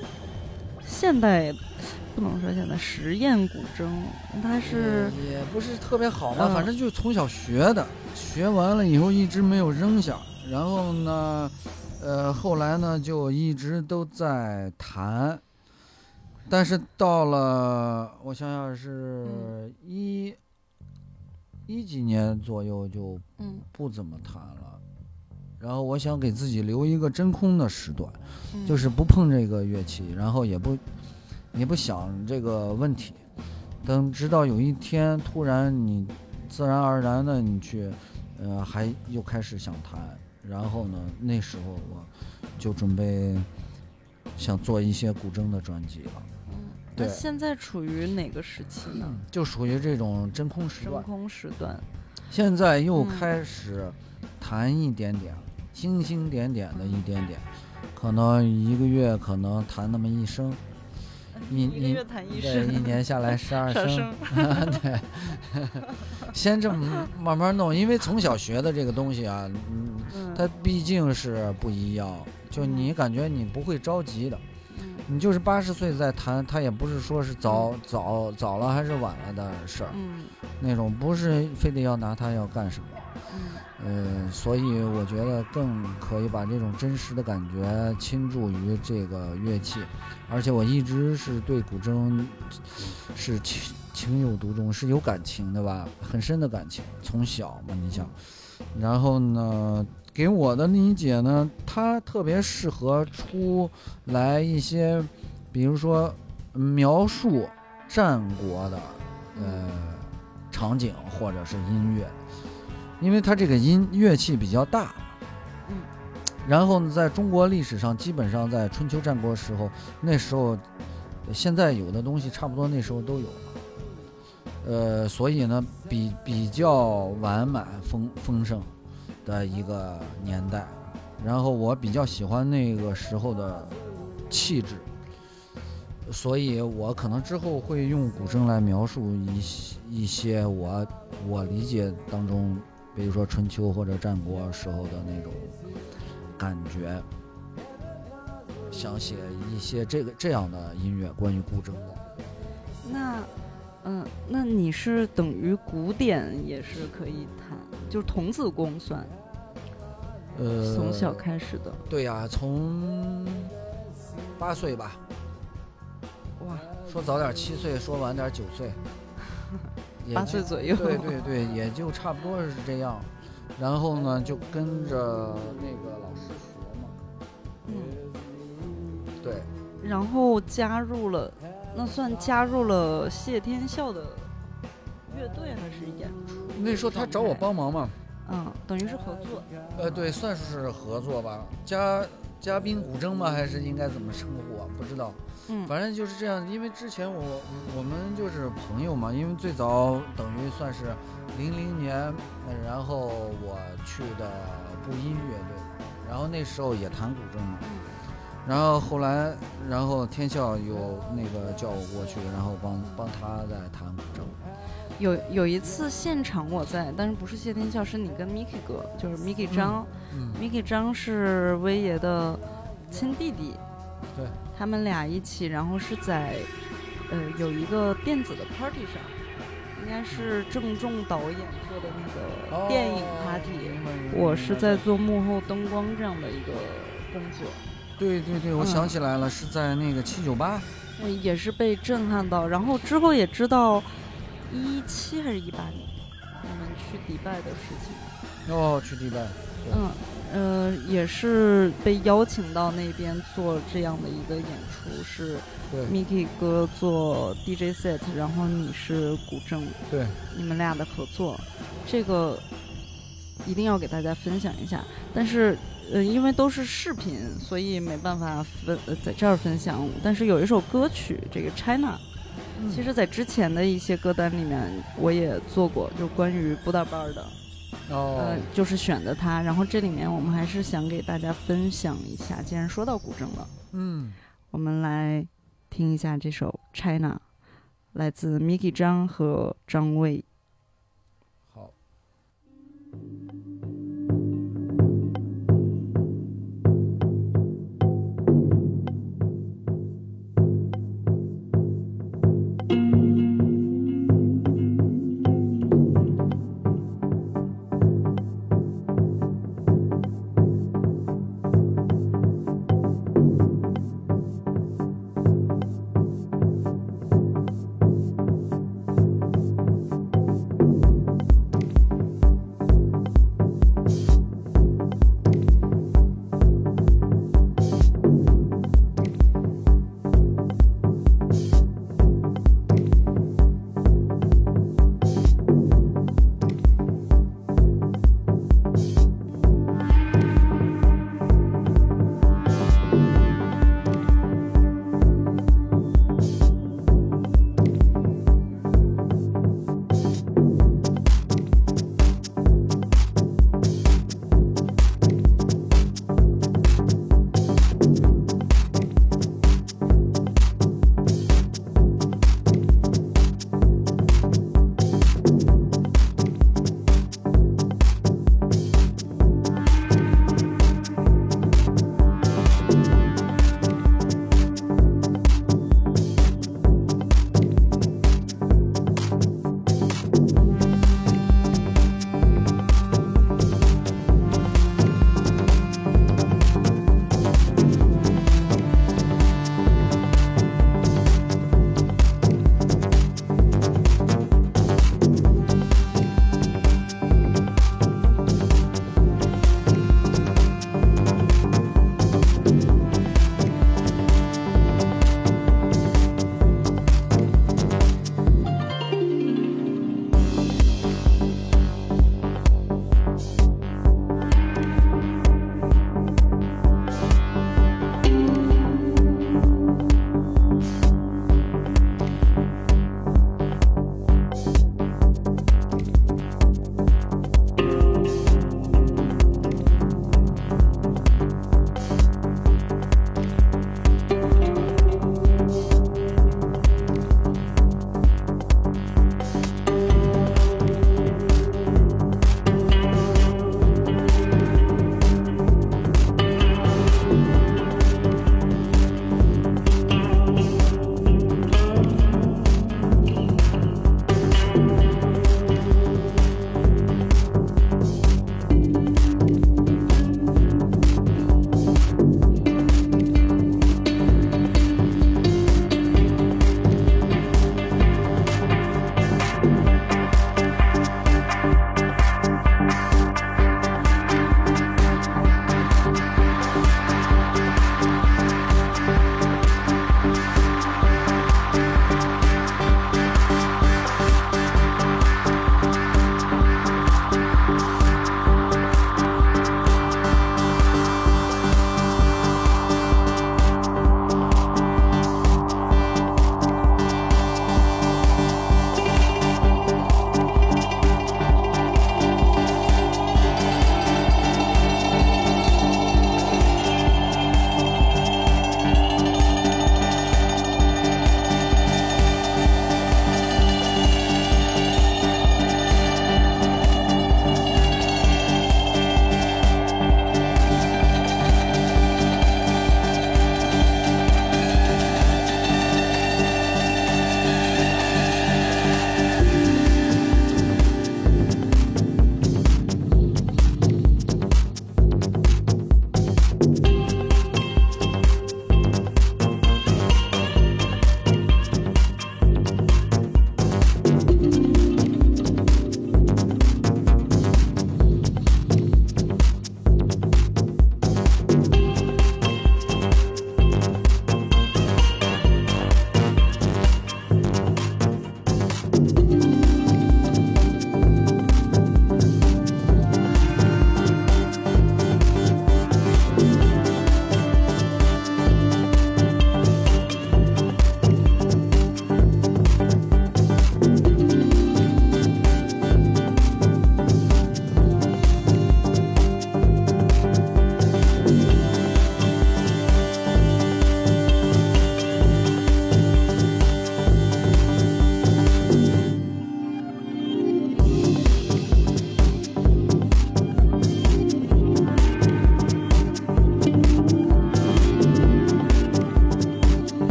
现代不能说现在实验古筝，它是也也不是特别好吧，嗯反正就是从小学的，学完了以后一直没有扔下，然后呢，呃，后来呢就一直都在弹，但是到了我想想是嗯一一几年左右就嗯不怎么弹了。然后我想给自己留一个真空的时段，嗯就是不碰这个乐器，然后也不也不想这个问题。等直到有一天突然你自然而然的你去，呃，还又开始想弹，然后呢，那时候我就准备想做一些古筝的专辑了，嗯，那对现在处于哪个时期呢？就属于这种真空时段。真空时段。现在又嗯开始弹一点点，星星点点的一点点，可能一个月可能弹那么一声，一一个月弹一对，一年下来十二十二声，声。[laughs] 对，先这么慢慢弄，因为从小学的这个东西啊，嗯，嗯，它毕竟是不一样，就你感觉你不会着急的。嗯你就是八十岁再谈，他也不是说是早早早了还是晚了的事儿，嗯那种不是非得要拿它要干什么。呃，所以我觉得更可以把这种真实的感觉倾注于这个乐器，而且我一直是对古筝是情情有独钟，是有感情的吧，很深的感情，从小嘛，你想，然后呢，给我的理解呢，它特别适合出来一些，比如说描述战国的呃场景或者是音乐。因为它这个音乐器比较大，嗯，然后呢，在中国历史上，基本上在春秋战国时候，那时候，现在有的东西差不多那时候都有了，呃，所以呢，比比较完满丰丰盛的一个年代，然后我比较喜欢那个时候的气质，所以我可能之后会用古筝来描述一些一些我我理解当中。比如说春秋或者战国时候的那种感觉，想写一些这个这样的音乐，关于古筝的。那，嗯，那你是等于古典也是可以弹，就是童子功算，呃，从小开始的。对呀、从八岁吧，哇，说早点七岁，说晚点九岁，也八就岁左右。对对对，也就差不多是这样。然后呢，就跟着那个老师学嘛。嗯，对，然后加入了，那算加入了谢天笑的乐队还是演出？那时候他找我帮忙嘛。嗯，等于是合作。呃，对，算是合作吧。嘉嘉宾古筝吗？还是应该怎么称呼啊？不知道。嗯，反正就是这样。因为之前我我们就是朋友嘛，因为最早等于算是零零年，呃然后我去的布音乐队，然后那时候也弹古筝嘛。然后后来，然后天笑有那个叫我过去，然后帮帮他在弹古筝。有有一次现场我在，但是不是谢天笑，是你跟 Miki 哥，就是 Miki 张、嗯 m i k i 张是威爷的亲弟弟，对，他们俩一起，然后是在呃有一个电子的 party 上，应该是郑重导演做的那个电影 party，、我是在做幕后灯光这样的一个工作，对对对，我嗯。想起来了，是在那个七九八。呃也是被震撼到，然后之后也知道一七还是一八年，我们去迪拜的事情。哦，去迪拜。嗯，呃，也是被邀请到那边做这样的一个演出，是对 Miki 哥做 DJ set，然后你是古筝，对，你们俩的合作，这个一定要给大家分享一下。但是，呃，因为都是视频，所以没办法分、呃、在这儿分享。但是有一首歌曲，这个 China，其实在之前的一些歌单里面我也做过，就关于布达班儿的。哦呃，就是选的它。然后这里面我们还是想给大家分享一下，既然说到古筝了，嗯，我们来听一下这首《China》，来自 Miki 张和张卫。好。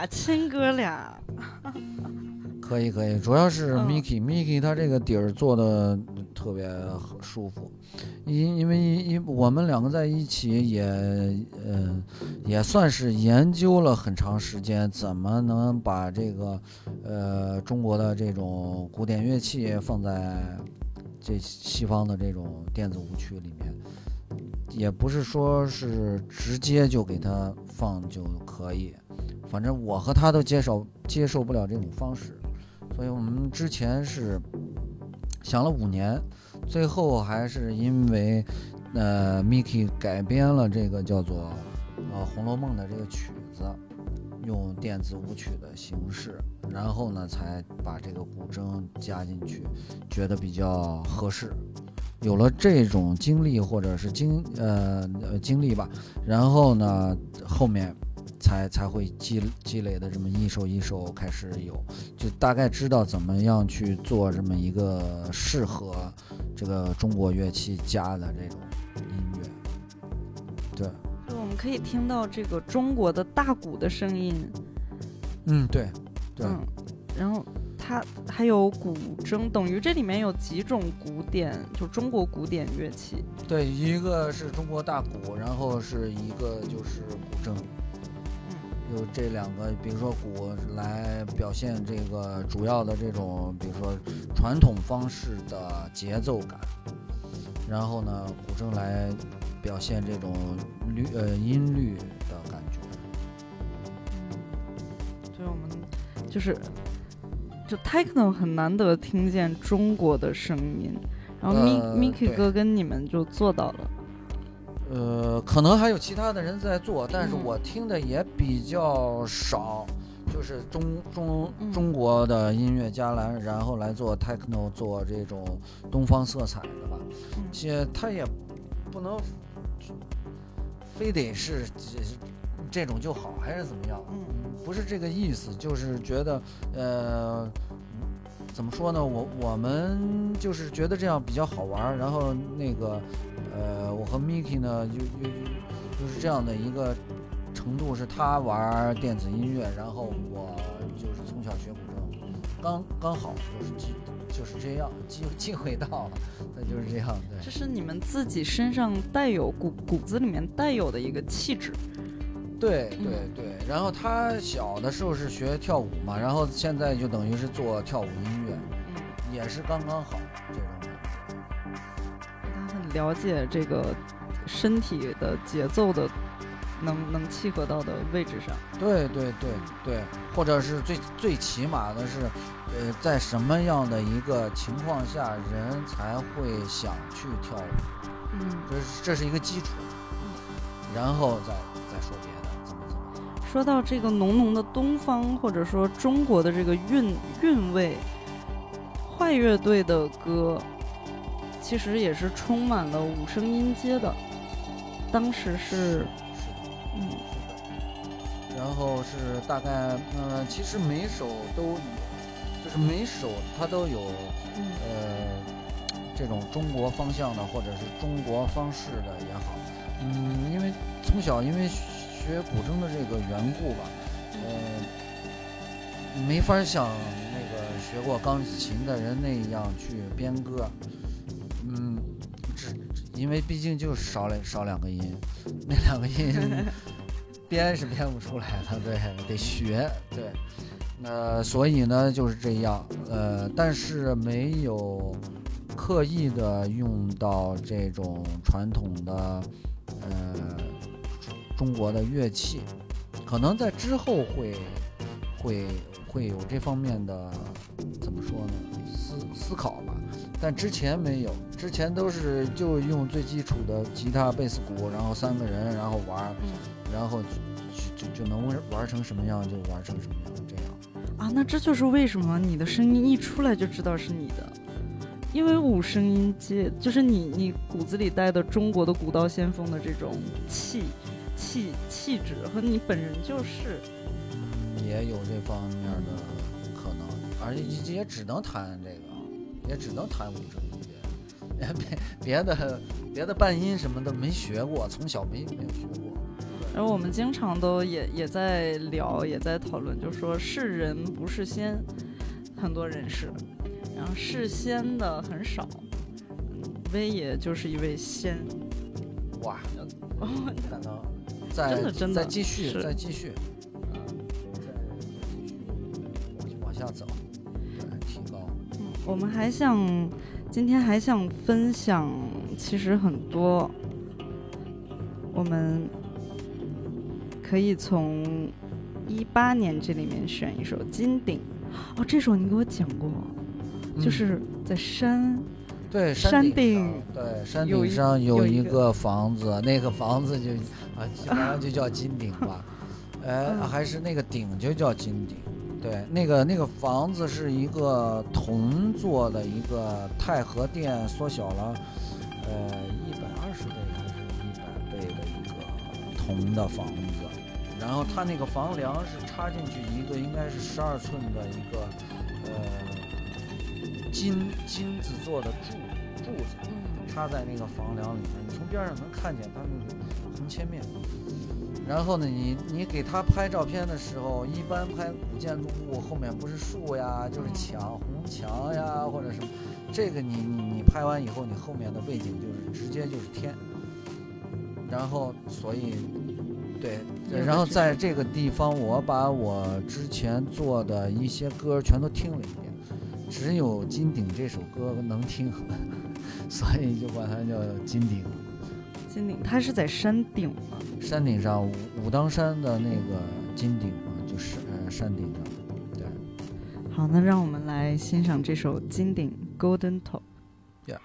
俩亲哥俩，可以可以，主要是嗯。Miki，Miki、他这个底儿做的特别舒服，因因为因我们两个在一起也呃也算是研究了很长时间，怎么能把这个呃中国的这种古典乐器放在这西方的这种电子舞曲里面。也不是说是直接就给他放就可以，反正我和他都接受接受不了这种方式，所以我们之前是想了五年，最后还是因为呃 Miki 改编了这个叫做呃《红楼梦》的这个曲子，用电子舞曲的形式，然后呢才把这个古筝加进去，觉得比较合适。有了这种经历或者是经呃经历吧，然后呢后面才才会积积累的这么一首一首开始有，就大概知道怎么样去做这么一个适合这个中国乐器家的这种音乐。对，就我们可以听到这个中国的大鼓的声音，嗯，对，对，嗯，然后它还有古筝，等于这里面有几种古典，就中国古典乐器。对，一个是中国大鼓，然后是一个就是古筝。嗯有这两个，比如说鼓来表现这个主要的这种，比如说传统方式的节奏感，然后呢，古筝来表现这种律呃音律的感觉。所以我们就是就 techno 很难得听见中国的声音，然后 Mi、呃 Miki 对哥跟你们就做到了。呃，可能还有其他的人在做，但是嗯我听的也比较少，就是中中嗯中国的音乐家来，然后来做 techno，做这种东方色彩的吧。嗯且他也不能非得是这这种就好，还是怎么样？嗯不是这个意思，就是觉得呃，怎么说呢？我我们就是觉得这样比较好玩儿，然后那个呃，我和 Miki 呢，就就就是这样的一个程度，是他玩电子音乐，然后我就是从小学古筝，刚刚好就是机就是这样，机机会到了，那就是这样，对。这是你们自己身上带有骨骨子里面带有的一个气质。对嗯对对，然后他小的时候是学跳舞嘛，然后现在就等于是做跳舞音乐，嗯，也是刚刚好了解这个身体的节奏的能能契合到的位置上。对对对对，或者是最最起码的是，呃，在什么样的一个情况下人才会想去跳舞，嗯，这是这是一个基础，然后再再说别的，怎么怎么。说到这个浓浓的东方或者说中国的这个韵韵味，坏乐队的歌其实也是充满了五声音阶的。当时是，是的，嗯是的。然后是大概，呃，其实每首都有，就是每首它都有，嗯呃，这种中国方向的或者是中国方式的也好，嗯，因为从小因为学古筝的这个缘故吧，呃，没法像那个学过钢琴的人那样去编歌，嗯，只因为毕竟就少两少两个音，那两个音 [laughs] 编是编不出来的，对，得学，对。那所以呢就是这样，呃，但是没有刻意的用到这种传统的呃中国的乐器，可能在之后会会会有这方面的怎么说呢思思考吧，但之前没有，之前都是就用最基础的吉他、贝斯、鼓，然后三个人，然后玩然后就就就能玩玩成什么样就玩成什么样，这样。啊，那这就是为什么你的声音一出来就知道是你的，因为五声音阶就是你你骨子里带的中国的古道先锋的这种气气气质和你本人就是。嗯，也有这方面的可能，而且也也只能弹这个，也只能弹五声音阶，别别别的别的半音什么的没学过，从小没没有学过。然后我们经常都也也在聊，也在讨论，就说是人不是仙，很多人是，然后是仙的很少。嗯威爷就是一位仙，哇，哦可能再真的真的再继续是再继续，再继续往往下走，我们还想今天还想分享，其实很多，我们可以从一八年这里面选一首《金顶》。哦，这首你给我讲过，嗯就是在山，对山顶顶，对山顶上有一个房子，那个房子就啊，基本上就叫金顶吧，哎，嗯还是那个顶就叫金顶。对，那个那个房子是一个铜做的一个太和殿缩小了，呃，一百二十倍还是一百倍的一个铜的房子，然后它那个房梁是插进去一个应该是十二寸的一个呃金金子做的柱柱子，插在那个房梁里面，你从边上能看见它那个横切面。然后呢，你你给他拍照片的时候，一般拍古建筑物后面不是树呀，就是墙、红墙呀，或者什么。这个你你你拍完以后，你后面的背景就是直接就是天。然后，所以，对，对然后在这个地方，我把我之前做的一些歌全都听了一遍，只有《金鼎》这首歌能听，[laughs] 所以就管它叫金顶。金顶，它是在山顶吗？山顶上武武当山的那个金顶嘛，就是呃山顶上，对，好，那让我们来欣赏这首《金顶 Golden Top》。金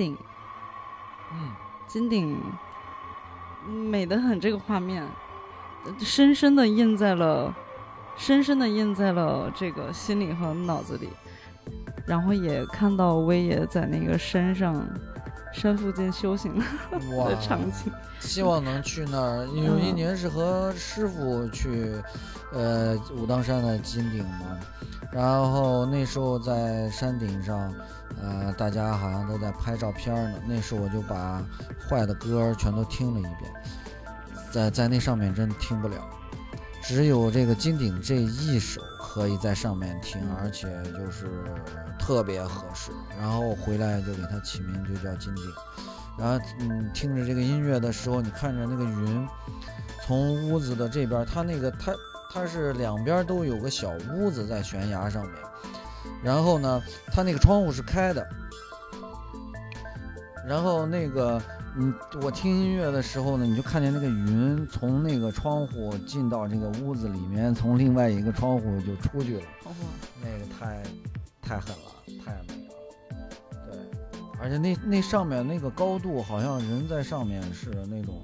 顶，嗯，金顶美得很，这个画面呃深深的印在了深深的印在了这个心里和脑子里。然后也看到威爷在那个山上山附近修行哇 [laughs] 的，场景。希望能去那儿。有一嗯年是和师傅去，呃，武当山的金顶嘛，然后那时候在山顶上，呃，大家好像都在拍照片呢。那时候我就把坏的歌儿全都听了一遍，在在那上面真听不了，只有这个金顶这一首可以在上面听，而且就是特别合适。然后回来就给它起名就叫金顶。然后嗯，听着这个音乐的时候，你看着那个云从屋子的这边，它那个它它是两边都有个小屋子在悬崖上面，然后呢，它那个窗户是开的，然后那个嗯，我听音乐的时候呢，你就看见那个云从那个窗户进到这个屋子里面，从另外一个窗户就出去了。哇，那个太太狠了，太美了。对，而且那那上面那个高度，好像人在上面是那种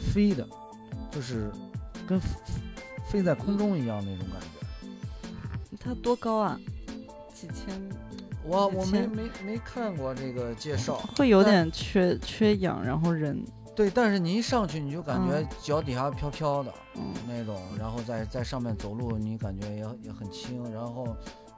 飞的，就是跟飞飞在空中一样那种感觉。它多高啊？几千，我我没没没看过这个介绍，会有点缺缺氧，然后人，对，但是你一上去你就感觉嗯脚底下飘飘的嗯，那种，然后在在上面走路，你感觉也也很轻，然后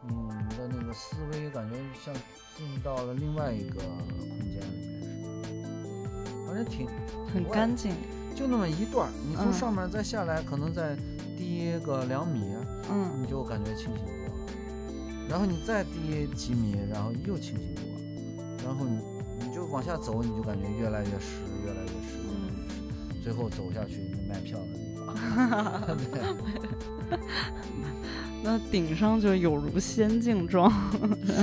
嗯，你的那个思维感觉像进到了另外一个空间里面似的，反正挺很干净。就那么一段儿，你从嗯上面再下来，可能再低个两米，嗯，你就感觉清醒然后你再低几米，然后又清醒多了，然后你你就往下走，你就感觉越来越湿，越来越湿，越来越湿，最后走下去你卖票的地方，对，那顶上就有如仙境状。是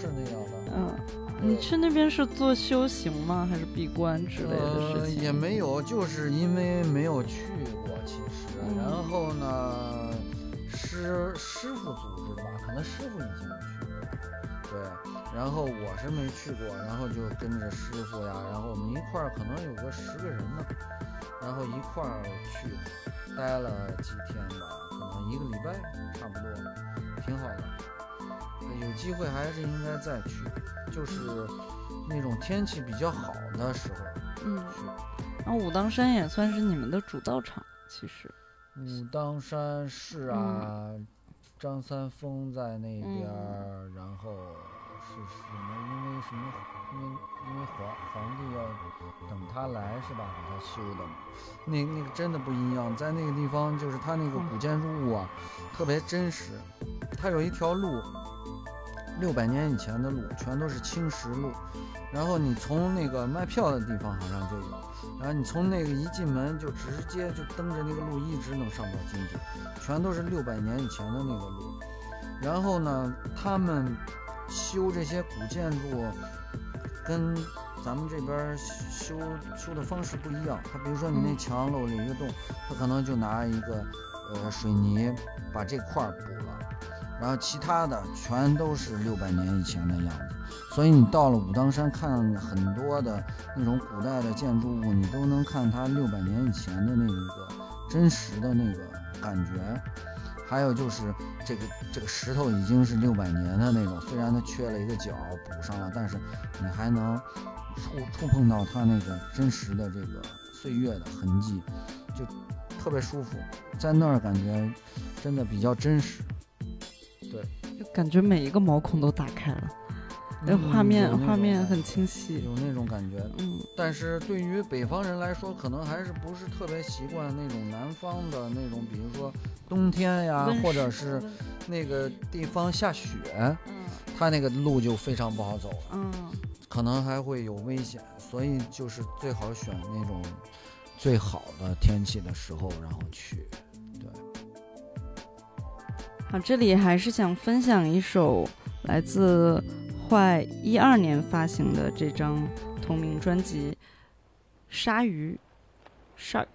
是那样的。嗯，你去那边是做修行吗？还是闭关之类的呃，事情？也没有，就是因为没有去过，其实。嗯然后呢，师师傅组织的吧，可能师傅已经去过。对，然后我是没去过，然后就跟着师傅呀，然后我们一块儿可能有个十个人呢，然后一块儿去，待了几天吧，可能一个礼拜差不多，挺好的。有机会还是应该再去，就是那种天气比较好的时候嗯，去。然后武当山也算是你们的主道场，其实。武当山是啊，张三丰在那边儿，然后是什么？因为什么？因为因为皇皇帝要等他来是吧？给他修的嘛。那那个真的不一样，在那个地方就是他那个古建筑物啊，特别真实。它有一条路，六百年以前的路，全都是青石路。然后你从那个卖票的地方好像就有，然后你从那个一进门就直接就蹬着那个路一直能上到金顶，全都是六百年以前的那个路。然后呢，他们修这些古建筑跟咱们这边儿修修的方式不一样。他比如说你那嗯墙漏了一个洞，他可能就拿一个呃水泥把这块儿补了，然后其他的全都是六百年以前的样子。所以你到了武当山看很多的那种古代的建筑物，你都能看它六百年以前的那个真实的那个感觉。还有就是这个这个石头已经是六百年的那种，虽然它缺了一个角补上了，但是你还能触触碰到它那个真实的这个岁月的痕迹，就特别舒服。在那儿感觉真的比较真实。就感觉每一个毛孔都打开了，那嗯画面那画面很清晰。有那种感觉。嗯，但是对于北方人来说，可能还是不是特别习惯那种南方的那种，比如说冬天呀，或者是那个地方下雪，嗯。它那个路就非常不好走了，嗯，可能还会有危险，所以就是最好选那种最好的天气的时候，然后去。好，这里还是想分享一首来自坏一二年发行的这张同名专辑《鲨鱼》（Shark）。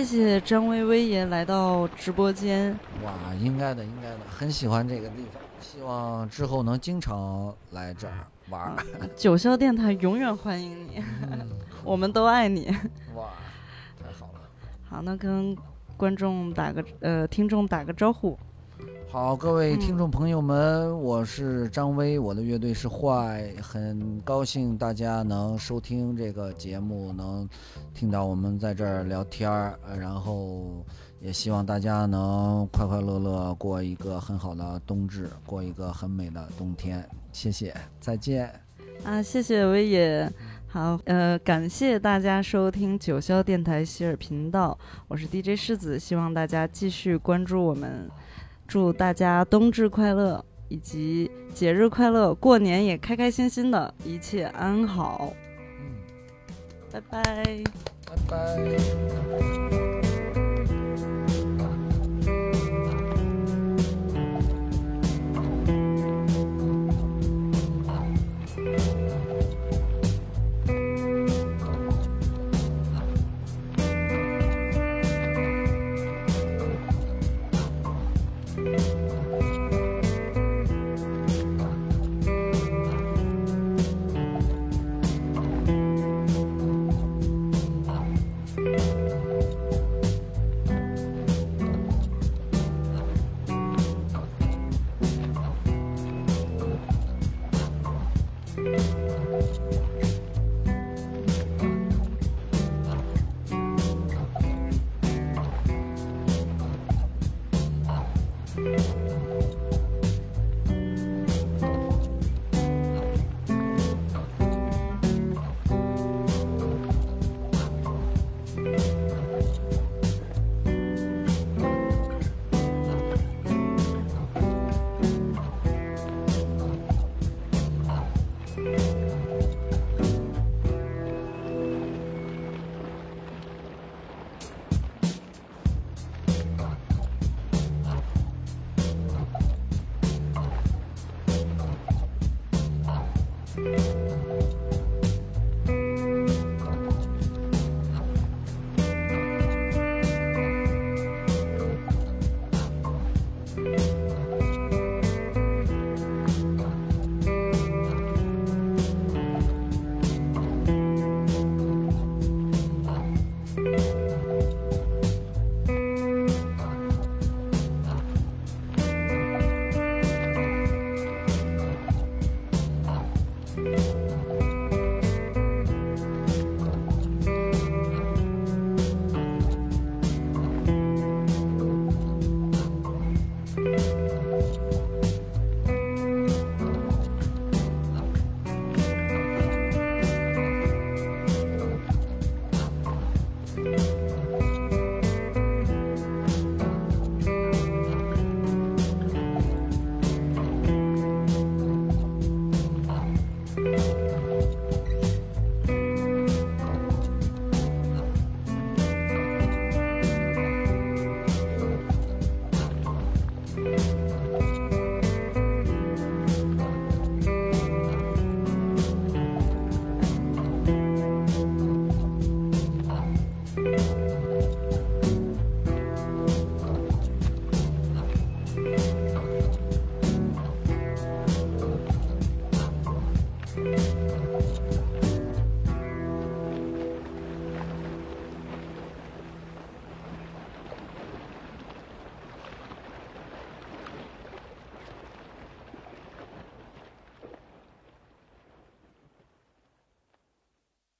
谢谢张薇薇也来到直播间。哇，应该的，应该的，很喜欢这个地方，希望之后能经常来这儿玩儿。九霄电台永远欢迎你，嗯，[laughs] 我们都爱你。哇，太好了。好，那跟观众打个呃听众打个招呼。好，各位听众朋友们，我是张威，我的乐队是坏，很高兴大家能收听这个节目，能听到我们在这儿聊天儿，然后也希望大家能快快乐乐过一个很好的冬至，过一个很美的冬天。谢谢，再见。啊，谢谢威爷。好，呃，感谢大家收听九霄电台希尔频道，我是 DJ 狮子，希望大家继续关注我们，祝大家冬至快乐，以及节日快乐，过年也开开心心的，一切安好，嗯，拜拜。拜拜。